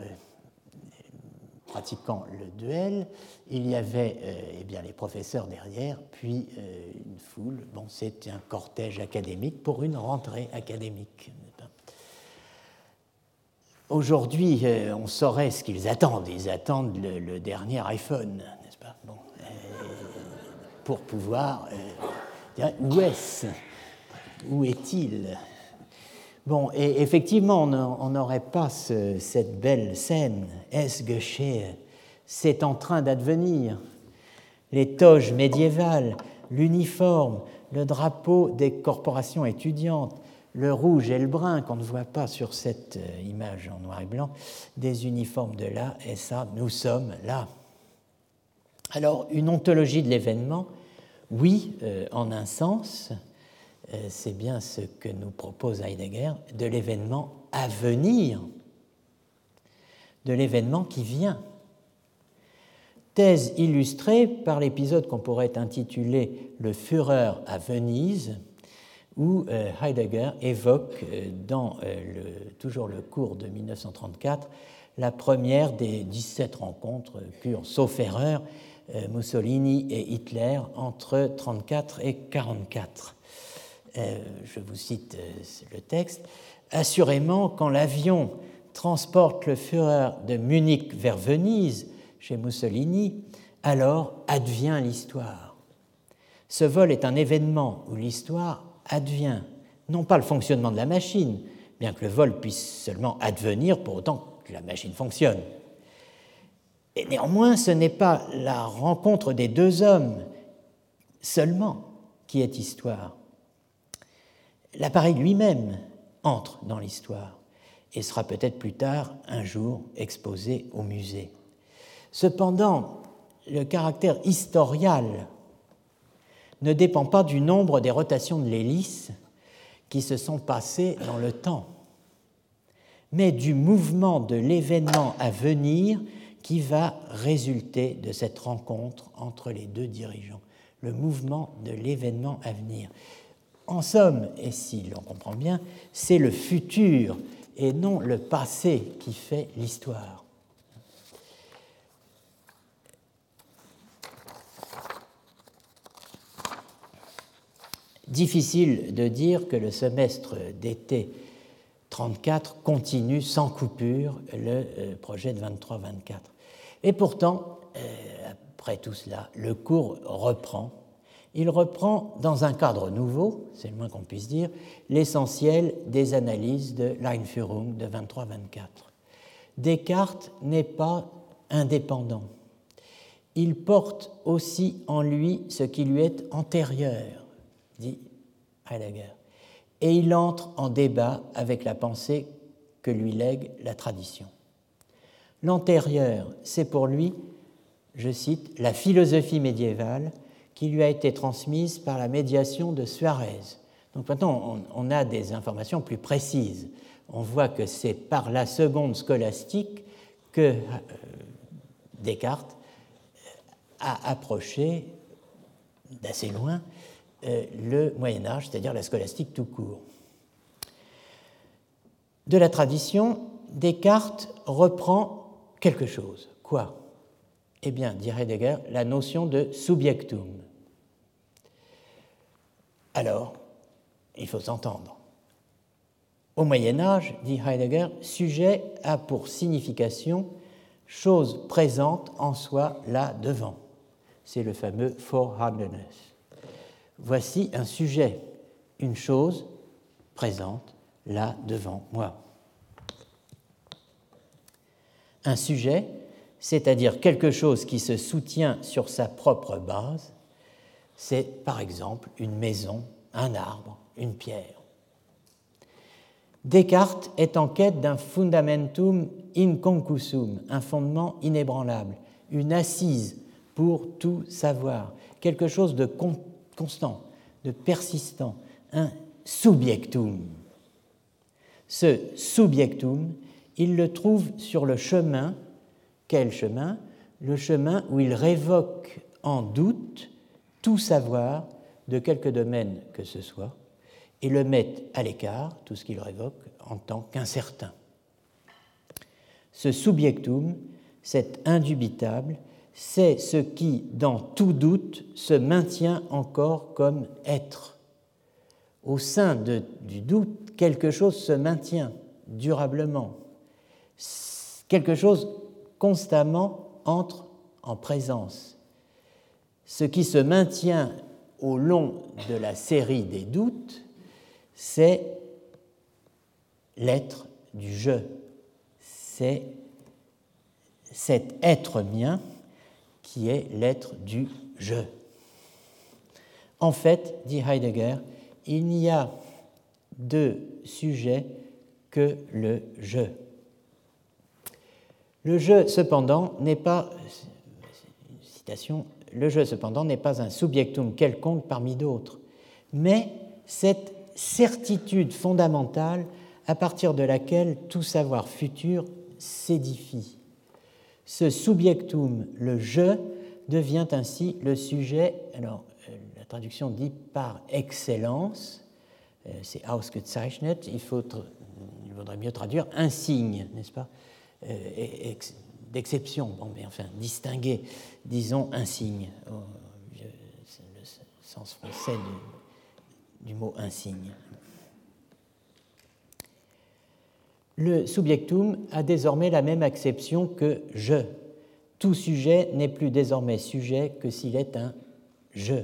pratiquant le duel, il y avait euh, eh bien, les professeurs derrière, puis euh, une foule. Bon, c'est un cortège académique pour une rentrée académique. Aujourd'hui, euh, on saurait ce qu'ils attendent. Ils attendent le, dernier iPhone, n'est-ce pas? Bon, Pour pouvoir où est-ce? Où est-il? Bon, et effectivement, on n'aurait pas cette belle scène, es geschehen, c'est en train d'advenir? Les toges médiévales, l'uniforme, le drapeau des corporations étudiantes, le rouge et le brun qu'on ne voit pas sur cette euh, image en noir et blanc, des uniformes de là, et ça, nous sommes là. Alors, une ontologie de l'événement, oui, euh, en un sens, euh, c'est bien ce que nous propose Heidegger, de l'événement à venir, de l'événement qui vient. Thèse illustrée par l'épisode qu'on pourrait intituler Le Führer à Venise, où euh, Heidegger évoque euh, dans toujours le cours de 1934 la première des 17 rencontres qu'eurent, sauf erreur, Mussolini et Hitler entre 1934 et 1944. Euh, je vous cite euh, le texte, Assurément, quand l'avion transporte le Führer de Munich vers Venise, chez Mussolini, alors advient l'histoire. Ce vol est un événement où l'histoire advient, non pas le fonctionnement de la machine, bien que le vol puisse seulement advenir pour autant que la machine fonctionne. Et néanmoins, ce n'est pas la rencontre des deux hommes seulement qui est histoire, l'appareil lui-même entre dans l'histoire et sera peut-être plus tard un jour exposé au musée. Cependant, le caractère historial ne dépend pas du nombre des rotations de l'hélice qui se sont passées dans le temps, mais du mouvement de l'événement à venir qui va résulter de cette rencontre entre les deux dirigeants, le mouvement de l'événement à venir. En somme, et si l'on comprend bien, c'est le futur et non le passé qui fait l'histoire. Difficile de dire que le semestre d'été 34 continue sans coupure le euh, projet de 23-24. Et pourtant, euh, après tout cela, le cours reprend il reprend dans un cadre nouveau, c'est le moins qu'on puisse dire, l'essentiel des analyses de l'Einführung de 23-24. Descartes n'est pas indépendant. Il porte aussi en lui ce qui lui est antérieur, dit Heidegger, et il entre en débat avec la pensée que lui lègue la tradition. L'antérieur, c'est pour lui, je cite, la philosophie médiévale qui lui a été transmise par la médiation de Suarez. Donc maintenant, on, a des informations plus précises. On voit que c'est par la seconde scolastique que euh, Descartes a approché d'assez loin le Moyen Âge, c'est-à-dire la scolastique tout court. De la tradition, Descartes reprend quelque chose. Quoi? Eh bien, dit Heidegger, la notion de subjectum, alors, il faut s'entendre. Au Moyen Âge, dit Heidegger, sujet a pour signification chose présente en soi là devant. C'est le fameux Vorhandenes. Voici un sujet, une chose présente là devant moi. Un sujet, c'est-à-dire quelque chose qui se soutient sur sa propre base, c'est par exemple une maison, un arbre, une pierre. Descartes est en quête d'un fundamentum inconcusum, un fondement inébranlable, une assise pour tout savoir, quelque chose de constant, de persistant, un subjectum. Ce subjectum, il le trouve sur le chemin. Quel chemin? Le chemin où il révoque en doute tout savoir de quelque domaine que ce soit et le met à l'écart, tout ce qu'il révoque, en tant qu'incertain. Ce subjectum, cet indubitable, c'est ce qui, dans tout doute, se maintient encore comme être. Au sein du doute, quelque chose se maintient durablement. Quelque chose constamment entre en présence. Ce qui se maintient au long de la série des doutes, c'est l'être du je. C'est cet être mien qui est l'être du je. En fait, dit Heidegger, il n'y a de sujet que le je. Le je, cependant, n'est pas, citation, le je, cependant, n'est pas un subjectum quelconque parmi d'autres, mais cette certitude fondamentale à partir de laquelle tout savoir futur s'édifie. Ce subjectum, le je, devient ainsi le sujet, alors euh, la traduction dit par excellence, euh, c'est ausgezeichnet, il, faut, il vaudrait mieux traduire un signe, n'est-ce pas? Euh, D'exception, bon, mais enfin, distinguer, disons, un signe, le sens français du mot insigne. Le subjectum a désormais la même acception que je. Tout sujet n'est plus désormais sujet que s'il est un je.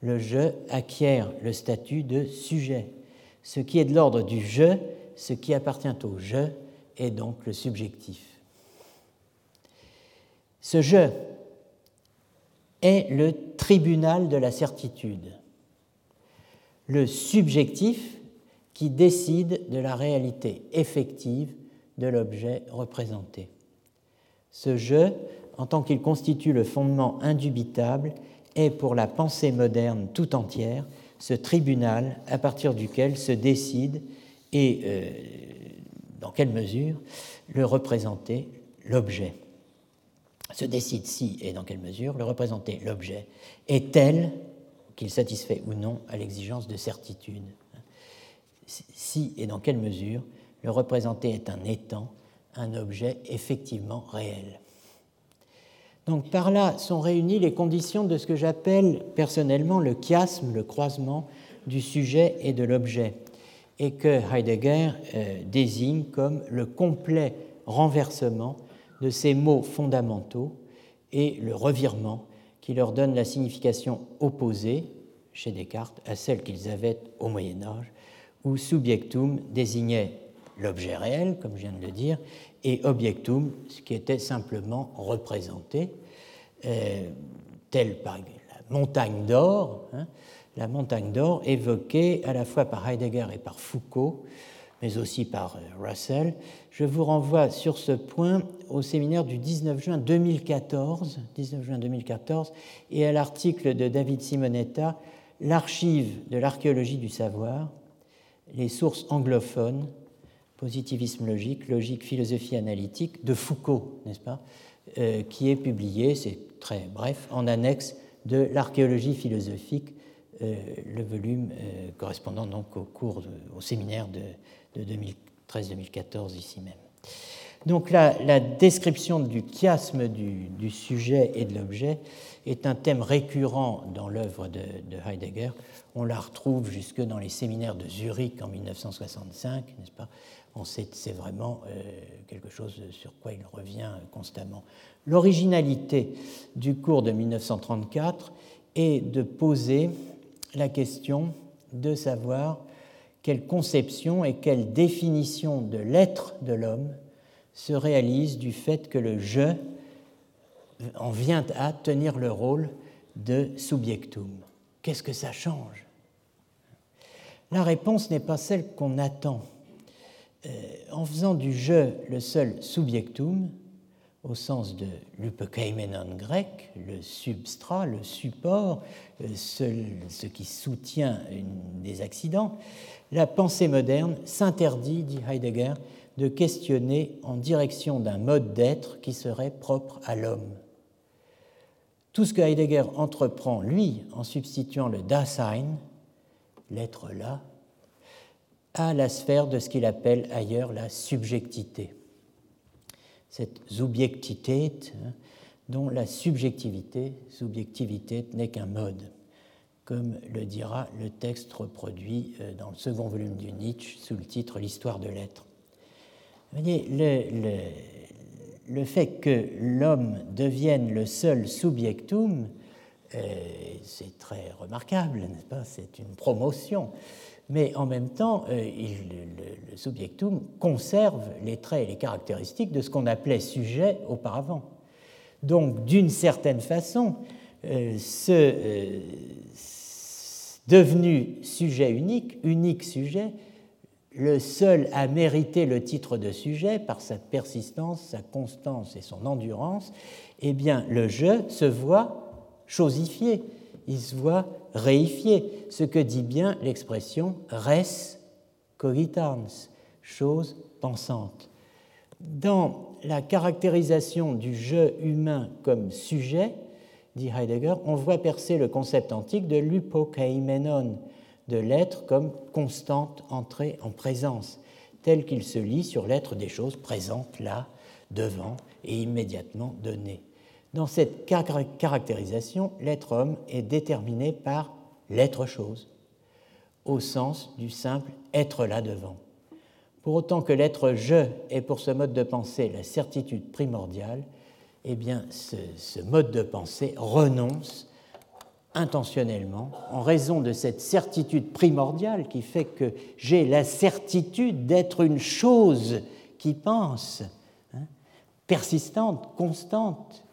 Le je acquiert le statut de sujet. Ce qui est de l'ordre du je, ce qui appartient au je, est donc le subjectif. Ce je est le tribunal de la certitude le subjectif qui décide de la réalité effective de l'objet représenté. Ce jeu, en tant qu'il constitue le fondement indubitable, est pour la pensée moderne tout entière ce tribunal à partir duquel se décide et euh, dans quelle mesure le représenter l'objet. Se décide si et dans quelle mesure le représenter l'objet est tel qu'il satisfait ou non à l'exigence de certitude. Si et dans quelle mesure le représenté est un étant, un objet effectivement réel. Donc par là sont réunies les conditions de ce que j'appelle personnellement le chiasme, le croisement du sujet et de l'objet, et que Heidegger euh, désigne comme le complet renversement de ces mots fondamentaux et le revirement qui leur donne la signification opposée, chez Descartes, à celle qu'ils avaient au Moyen Âge, où subjectum désignait l'objet réel, comme je viens de le dire, et objectum, ce qui était simplement représenté, euh, tel par la montagne d'or, hein, la montagne d'or évoquée à la fois par Heidegger et par Foucault, mais aussi par euh, Russell. Je vous renvoie sur ce point au séminaire du 19 juin 2014, 19 juin 2014 et à l'article de David Simonetta, L'archive de l'archéologie du savoir, les sources anglophones, positivisme logique, logique, philosophie analytique, de Foucault, n'est-ce pas, euh, qui est publié, c'est très bref, en annexe de l'archéologie philosophique, euh, le volume correspondant donc au cours, au séminaire de, de 2013-2014 ici même. Donc la, description du chiasme du, sujet et de l'objet est un thème récurrent dans l'œuvre de, Heidegger. On la retrouve jusque dans les séminaires de Zurich en 1965, n'est-ce pas? On sait c'est vraiment euh, quelque chose sur quoi il revient constamment. L'originalité du cours de 1934 est de poser la question de savoir quelle conception et quelle définition de l'être de l'homme se réalise du fait que le je en vient à tenir le rôle de subjectum. Qu'est-ce que ça change? La réponse n'est pas celle qu'on attend. Euh, en faisant du je le seul subjectum, au sens de l'upekeimenon grec, le substrat, le support, euh, ce, qui soutient des accidents, la pensée moderne s'interdit, dit Heidegger, de questionner en direction d'un mode d'être qui serait propre à l'homme. Tout ce que Heidegger entreprend, lui, en substituant le Dasein, l'être là, à la sphère de ce qu'il appelle ailleurs la subjectivité. Cette Subjektivität, hein, dont la subjectivité, subjectivité n'est qu'un mode, comme le dira le texte reproduit euh, dans le second volume du Nietzsche sous le titre L'histoire de l'être. Fait que l'homme devienne le seul subjectum, euh, c'est très remarquable, n'est-ce pas? C'est une promotion. Mais en même temps, euh, le, le subjectum conserve les traits et les caractéristiques de ce qu'on appelait sujet auparavant. Donc, d'une certaine façon, euh, ce devenu sujet unique, unique sujet, le seul à mériter le titre de sujet par sa persistance, sa constance et son endurance, eh bien, le je se voit chosifié, il se voit réifié, ce que dit bien l'expression res cogitans, chose pensante. Dans la caractérisation du je humain comme sujet, dit Heidegger, on voit percer le concept antique de l'upokeimenon, de l'être comme constante entrée en présence, tel qu'il se lit sur l'être des choses présentes là, devant et immédiatement donné. Dans cette caractérisation, l'être homme est déterminé par l'être chose, au sens du simple être là devant. Pour autant que l'être je est pour ce mode de pensée la certitude primordiale, eh bien, ce, ce mode de pensée renonce intentionnellement, en raison de cette certitude primordiale qui fait que j'ai la certitude d'être une chose qui pense, hein, persistante, constante.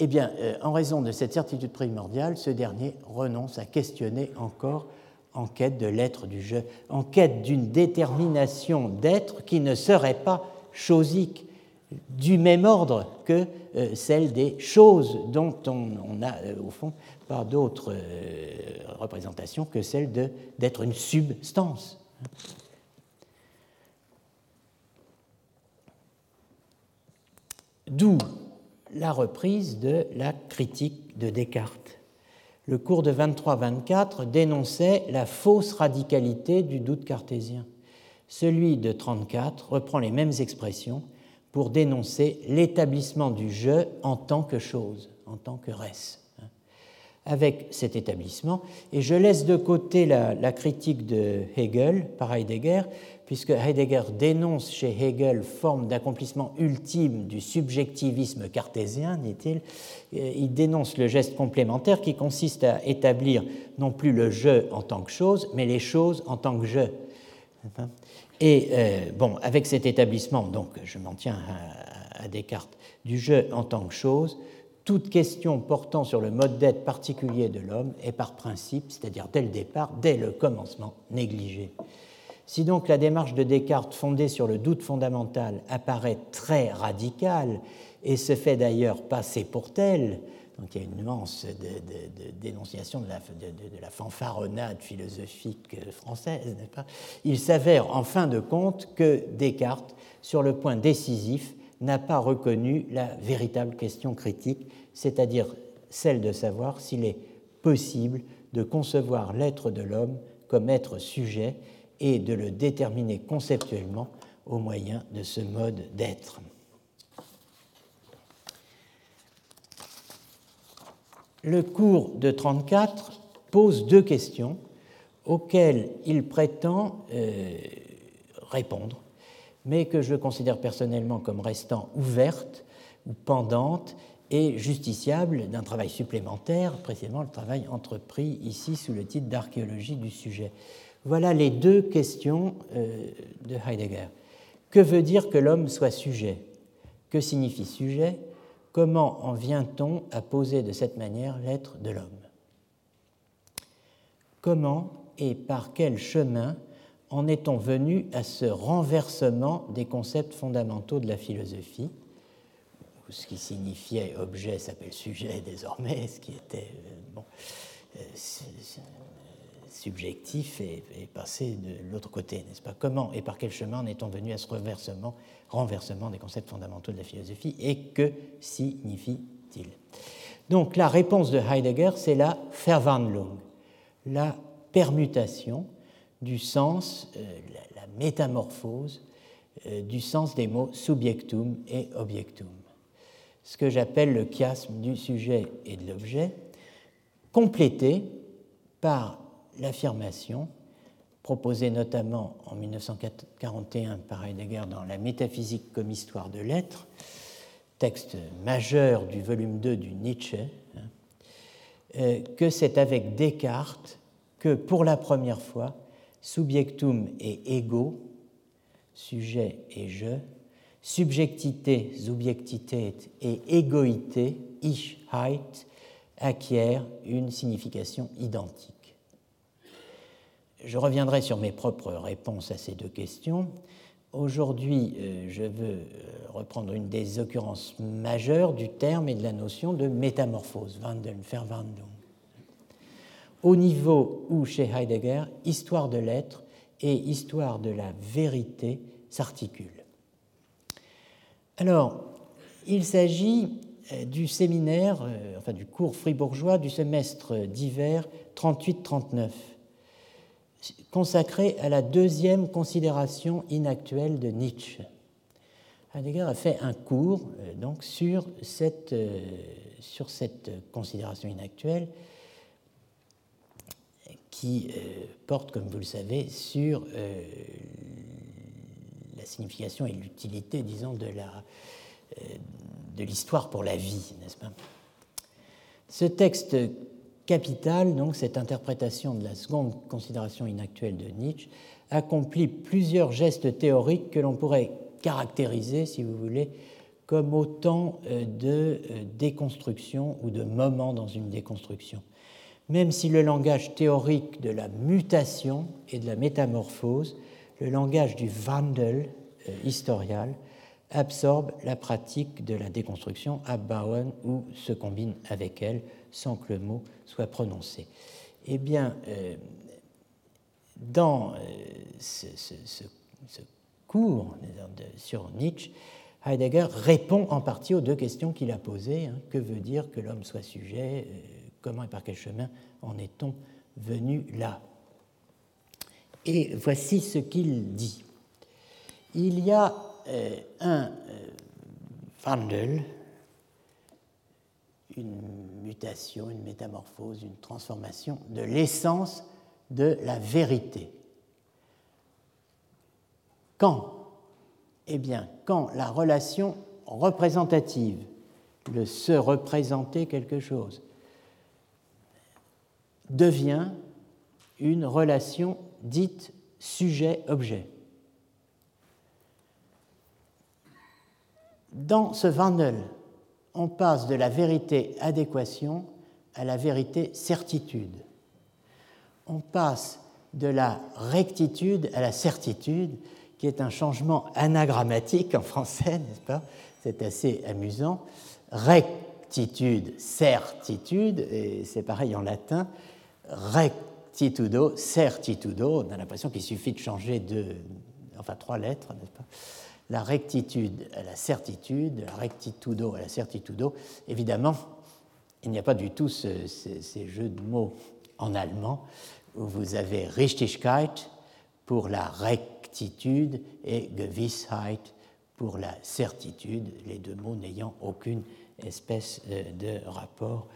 Eh bien, euh, en raison de cette certitude primordiale, ce dernier renonce à questionner encore en quête de l'être du jeu, en quête d'une détermination d'être qui ne serait pas chosique, du même ordre que euh, celle des choses dont on, a, euh, au fond, pas d'autres euh, représentations que celle d'être une substance. D'où la reprise de la critique de Descartes. Le cours de 23-24 dénonçait la fausse radicalité du doute cartésien. Celui de 34 reprend les mêmes expressions pour dénoncer l'établissement du je en tant que chose, en tant que res. Avec cet établissement, et je laisse de côté la, critique de Hegel par Heidegger, puisque Heidegger dénonce chez Hegel forme d'accomplissement ultime du subjectivisme cartésien, dit-il. Il dénonce le geste complémentaire qui consiste à établir non plus le je en tant que chose, mais les choses en tant que je. Et euh, bon, avec cet établissement, donc je m'en tiens à, Descartes, du jeu en tant que chose, toute question portant sur le mode d'être particulier de l'homme est par principe, c'est-à-dire dès le départ, dès le commencement, négligée. Si donc la démarche de Descartes fondée sur le doute fondamental apparaît très radicale et se fait d'ailleurs passer pour telle, donc il y a une nuance de, dénonciation de la, de la, fanfaronnade philosophique française, n'est-ce pas? Il s'avère en fin de compte que Descartes, sur le point décisif, n'a pas reconnu la véritable question critique, c'est-à-dire celle de savoir s'il est possible de concevoir l'être de l'homme comme être sujet et de le déterminer conceptuellement au moyen de ce mode d'être. Le cours de 34 pose deux questions auxquelles il prétend euh, répondre, mais que je considère personnellement comme restant ouvertes ou pendantes et justiciables d'un travail supplémentaire, précisément le travail entrepris ici sous le titre d'archéologie du sujet. Voilà les deux questions euh, de Heidegger. Que veut dire que l'homme soit sujet? Que signifie sujet? Comment en vient-on à poser de cette manière l'être de l'homme? Comment et par quel chemin en est-on venu à ce renversement des concepts fondamentaux de la philosophie? Ce qui signifiait objet s'appelle sujet désormais, ce qui était... Euh, bon, subjectif est, passé de l'autre côté, n'est-ce pas? Comment et par quel chemin en est-on venu à ce reversement, renversement des concepts fondamentaux de la philosophie et que signifie-t-il? Donc la réponse de Heidegger, c'est la Verwandlung, la permutation du sens, euh, la, métamorphose euh, du sens des mots subjectum et objectum. Ce que j'appelle le chiasme du sujet et de l'objet, complété par l'affirmation proposée notamment en 1941 par Heidegger dans La métaphysique comme histoire de l'être, texte majeur du volume 2 du Nietzsche, hein, euh, que c'est avec Descartes que pour la première fois, subjectum et ego, sujet et je, subjectité, subjectität et égoïté, Ichheit, acquièrent une signification identique. Je reviendrai sur mes propres réponses à ces deux questions. Aujourd'hui, euh, je veux euh, reprendre une des occurrences majeures du terme et de la notion de métamorphose, Verwandlung. Au niveau où, chez Heidegger, histoire de l'être et histoire de la vérité s'articulent. Alors, il s'agit euh, du séminaire, enfin du cours fribourgeois du semestre d'hiver 38-39, consacré à la deuxième considération inactuelle de Nietzsche. Heidegger a fait un cours euh, donc sur cette, sur cette considération inactuelle qui porte, comme vous le savez, sur la signification et l'utilité, disons, de la, de l'histoire pour la vie, n'est-ce pas? Ce texte capital, donc cette interprétation de la seconde considération inactuelle de Nietzsche, accomplit plusieurs gestes théoriques que l'on pourrait caractériser, si vous voulez, comme autant euh, de euh, déconstruction ou de moments dans une déconstruction. Même si le langage théorique de la mutation et de la métamorphose, le langage du Wandel euh, historial, absorbe la pratique de la déconstruction, abbauen ou se combine avec elle sans que le mot soit prononcé. Eh bien, euh, dans euh, ce, cours sur Nietzsche, Heidegger répond en partie aux deux questions qu'il a posées. Hein. que veut dire que l'homme soit sujet euh, Comment et par quel chemin en est-on venu là? Et voici ce qu'il dit. Il y a un Wandel, euh, une mutation, une métamorphose, une transformation de l'essence de la vérité. Quand? Eh bien, quand la relation représentative, le se représenter quelque chose, devient une relation dite sujet-objet. Dans ce Wandel, on passe de la vérité adéquation à la vérité certitude. On passe de la rectitude à la certitude, qui est un changement anagrammatique en français, n'est-ce pas? C'est assez amusant. Rectitude, certitude, et c'est pareil en latin. Rectitudo, certitudo, on a l'impression qu'il suffit de changer deux, enfin trois lettres, n'est-ce pas? La rectitude à la certitude, la rectitudo à la certitudo. Évidemment, il n'y a pas du tout ces jeux de mots en allemand où vous avez Richtigkeit pour la rectitude et Gewissheit pour la certitude, les deux mots n'ayant aucune espèce euh, de rapport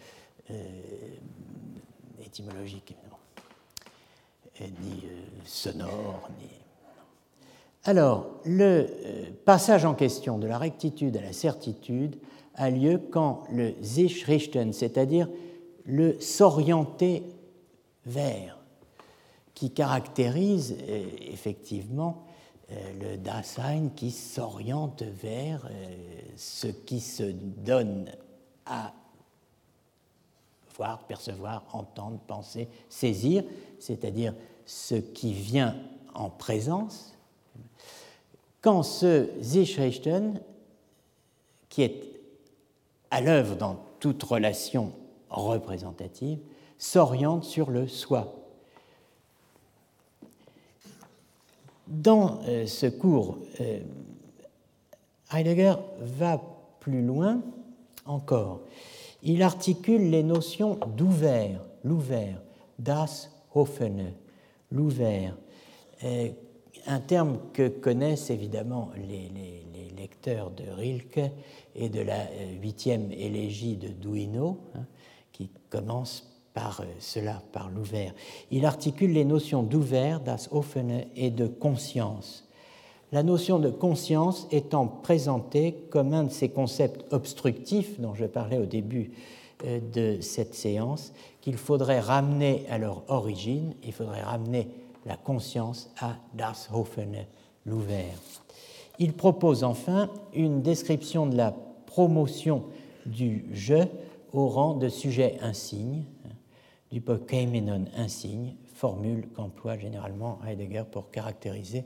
euh, étymologique, ni euh, sonore, ni alors, le euh, passage en question de la rectitude à la certitude a lieu quand le sich richten, c'est-à-dire le s'orienter vers, qui caractérise euh, effectivement euh, le Dasein qui s'oriente vers ce qui se donne à voir, percevoir, entendre, penser, saisir, c'est-à-dire ce qui vient en présence, quand ce Zichrichten, qui est à l'œuvre dans toute relation représentative, s'oriente sur le soi, Dans ce cours, Heidegger va plus loin encore. Il articule les notions d'ouvert, l'ouvert, das offene, l'ouvert, un terme que connaissent évidemment les, lecteurs de Rilke et de la euh, huitième élégie de Duino, hein, qui commence par euh, cela, par l'ouvert. Il articule les notions d'ouvert, das offene, et de conscience. La notion de conscience étant présentée comme un de ces concepts obstructifs dont je parlais au début euh, de cette séance, qu'il faudrait ramener à leur origine, il faudrait ramener la conscience à Das Offene, l'ouvert. Il propose enfin une description de la promotion du je au rang de sujet insigne, du Pokémenon insigne, formule qu'emploie généralement Heidegger pour caractériser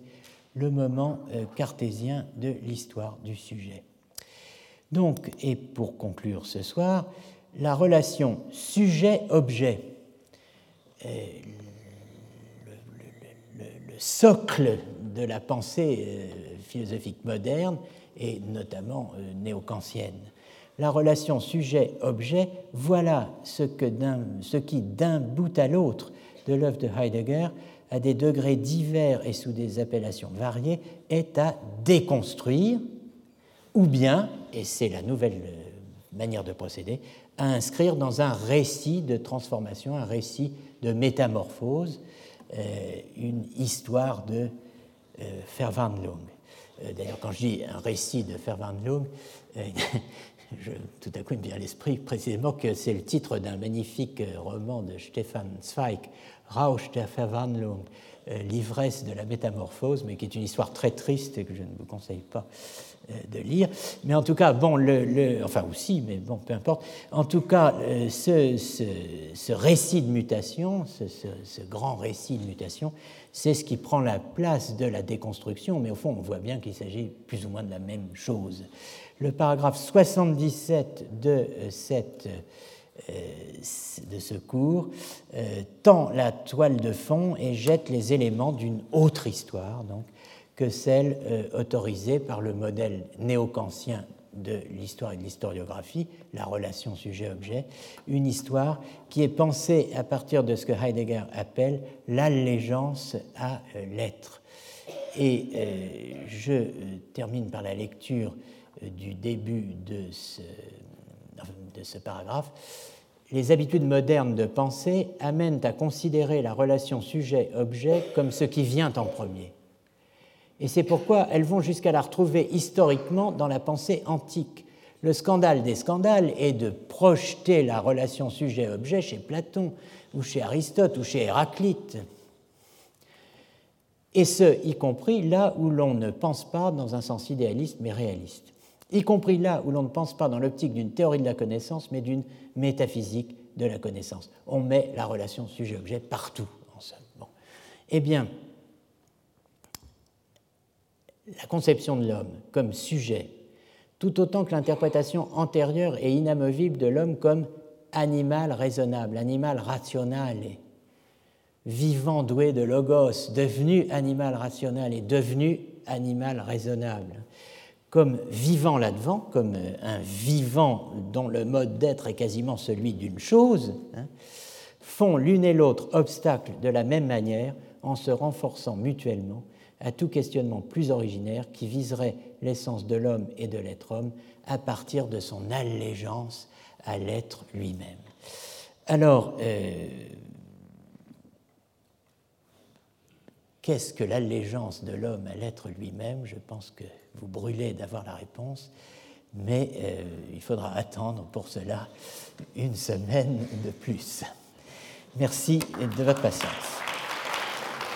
le moment euh, cartésien de l'histoire du sujet. Donc, et pour conclure ce soir, la relation sujet-objet, euh, le, socle de la pensée euh, philosophique moderne et notamment néo-kantienne. La relation sujet-objet, voilà ce, que ce qui, d'un bout à l'autre de l'œuvre de Heidegger, à des degrés divers et sous des appellations variées, est à déconstruire, ou bien, et c'est la nouvelle euh, manière de procéder, à inscrire dans un récit de transformation, un récit de métamorphose, euh, une histoire de euh, Verwandlung. D'ailleurs, quand je dis un récit de Verwandlung, tout à coup, il me vient à l'esprit précisément que c'est le titre d'un magnifique roman de Stefan Zweig, Rausch der Verwandlung, euh, l'ivresse de la métamorphose, mais qui est une histoire très triste et que je ne vous conseille pas euh, de lire. Mais en tout cas, bon, le, enfin aussi, mais bon, peu importe. En tout cas, euh, ce, ce, récit de mutation, ce, ce, grand récit de mutation, c'est ce qui prend la place de la déconstruction, mais au fond, on voit bien qu'il s'agit plus ou moins de la même chose. Le paragraphe 77 de cette euh, de ce cours euh, tend la toile de fond et jette les éléments d'une autre histoire donc, que celle euh, autorisée par le modèle néo-kantien de l'histoire et de l'historiographie, la relation sujet-objet, une histoire qui est pensée à partir de ce que Heidegger appelle l'allégeance à l'être. Et je termine par la lecture du début de ce de ce paragraphe, les habitudes modernes de pensée amènent à considérer la relation sujet-objet comme ce qui vient en premier. Et c'est pourquoi elles vont jusqu'à la retrouver historiquement dans la pensée antique. Le scandale des scandales est de projeter la relation sujet-objet chez Platon, ou chez Aristote, ou chez Héraclite. Et ce, y compris là où l'on ne pense pas dans un sens idéaliste mais réaliste y compris là où l'on ne pense pas dans l'optique d'une théorie de la connaissance, mais d'une métaphysique de la connaissance. On met la relation sujet-objet partout, en somme. Eh bien, la conception de l'homme comme sujet, tout autant que l'interprétation antérieure et inamovible de l'homme comme animal raisonnable, animal rationnel, vivant doué de logos, devenu animal rationnel et devenu animal raisonnable. Comme vivant là-devant, comme euh, un vivant dont le mode d'être est quasiment celui d'une chose, hein, font l'une et l'autre obstacle de la même manière en se renforçant mutuellement à tout questionnement plus originaire qui viserait l'essence de l'homme et de l'être homme à partir de son allégeance à l'être lui-même. Alors, euh, qu'est-ce que l'allégeance de l'homme à l'être lui-même? Je pense que vous brûlez d'avoir la réponse, mais euh, il faudra attendre pour cela une semaine de plus. Merci de votre patience.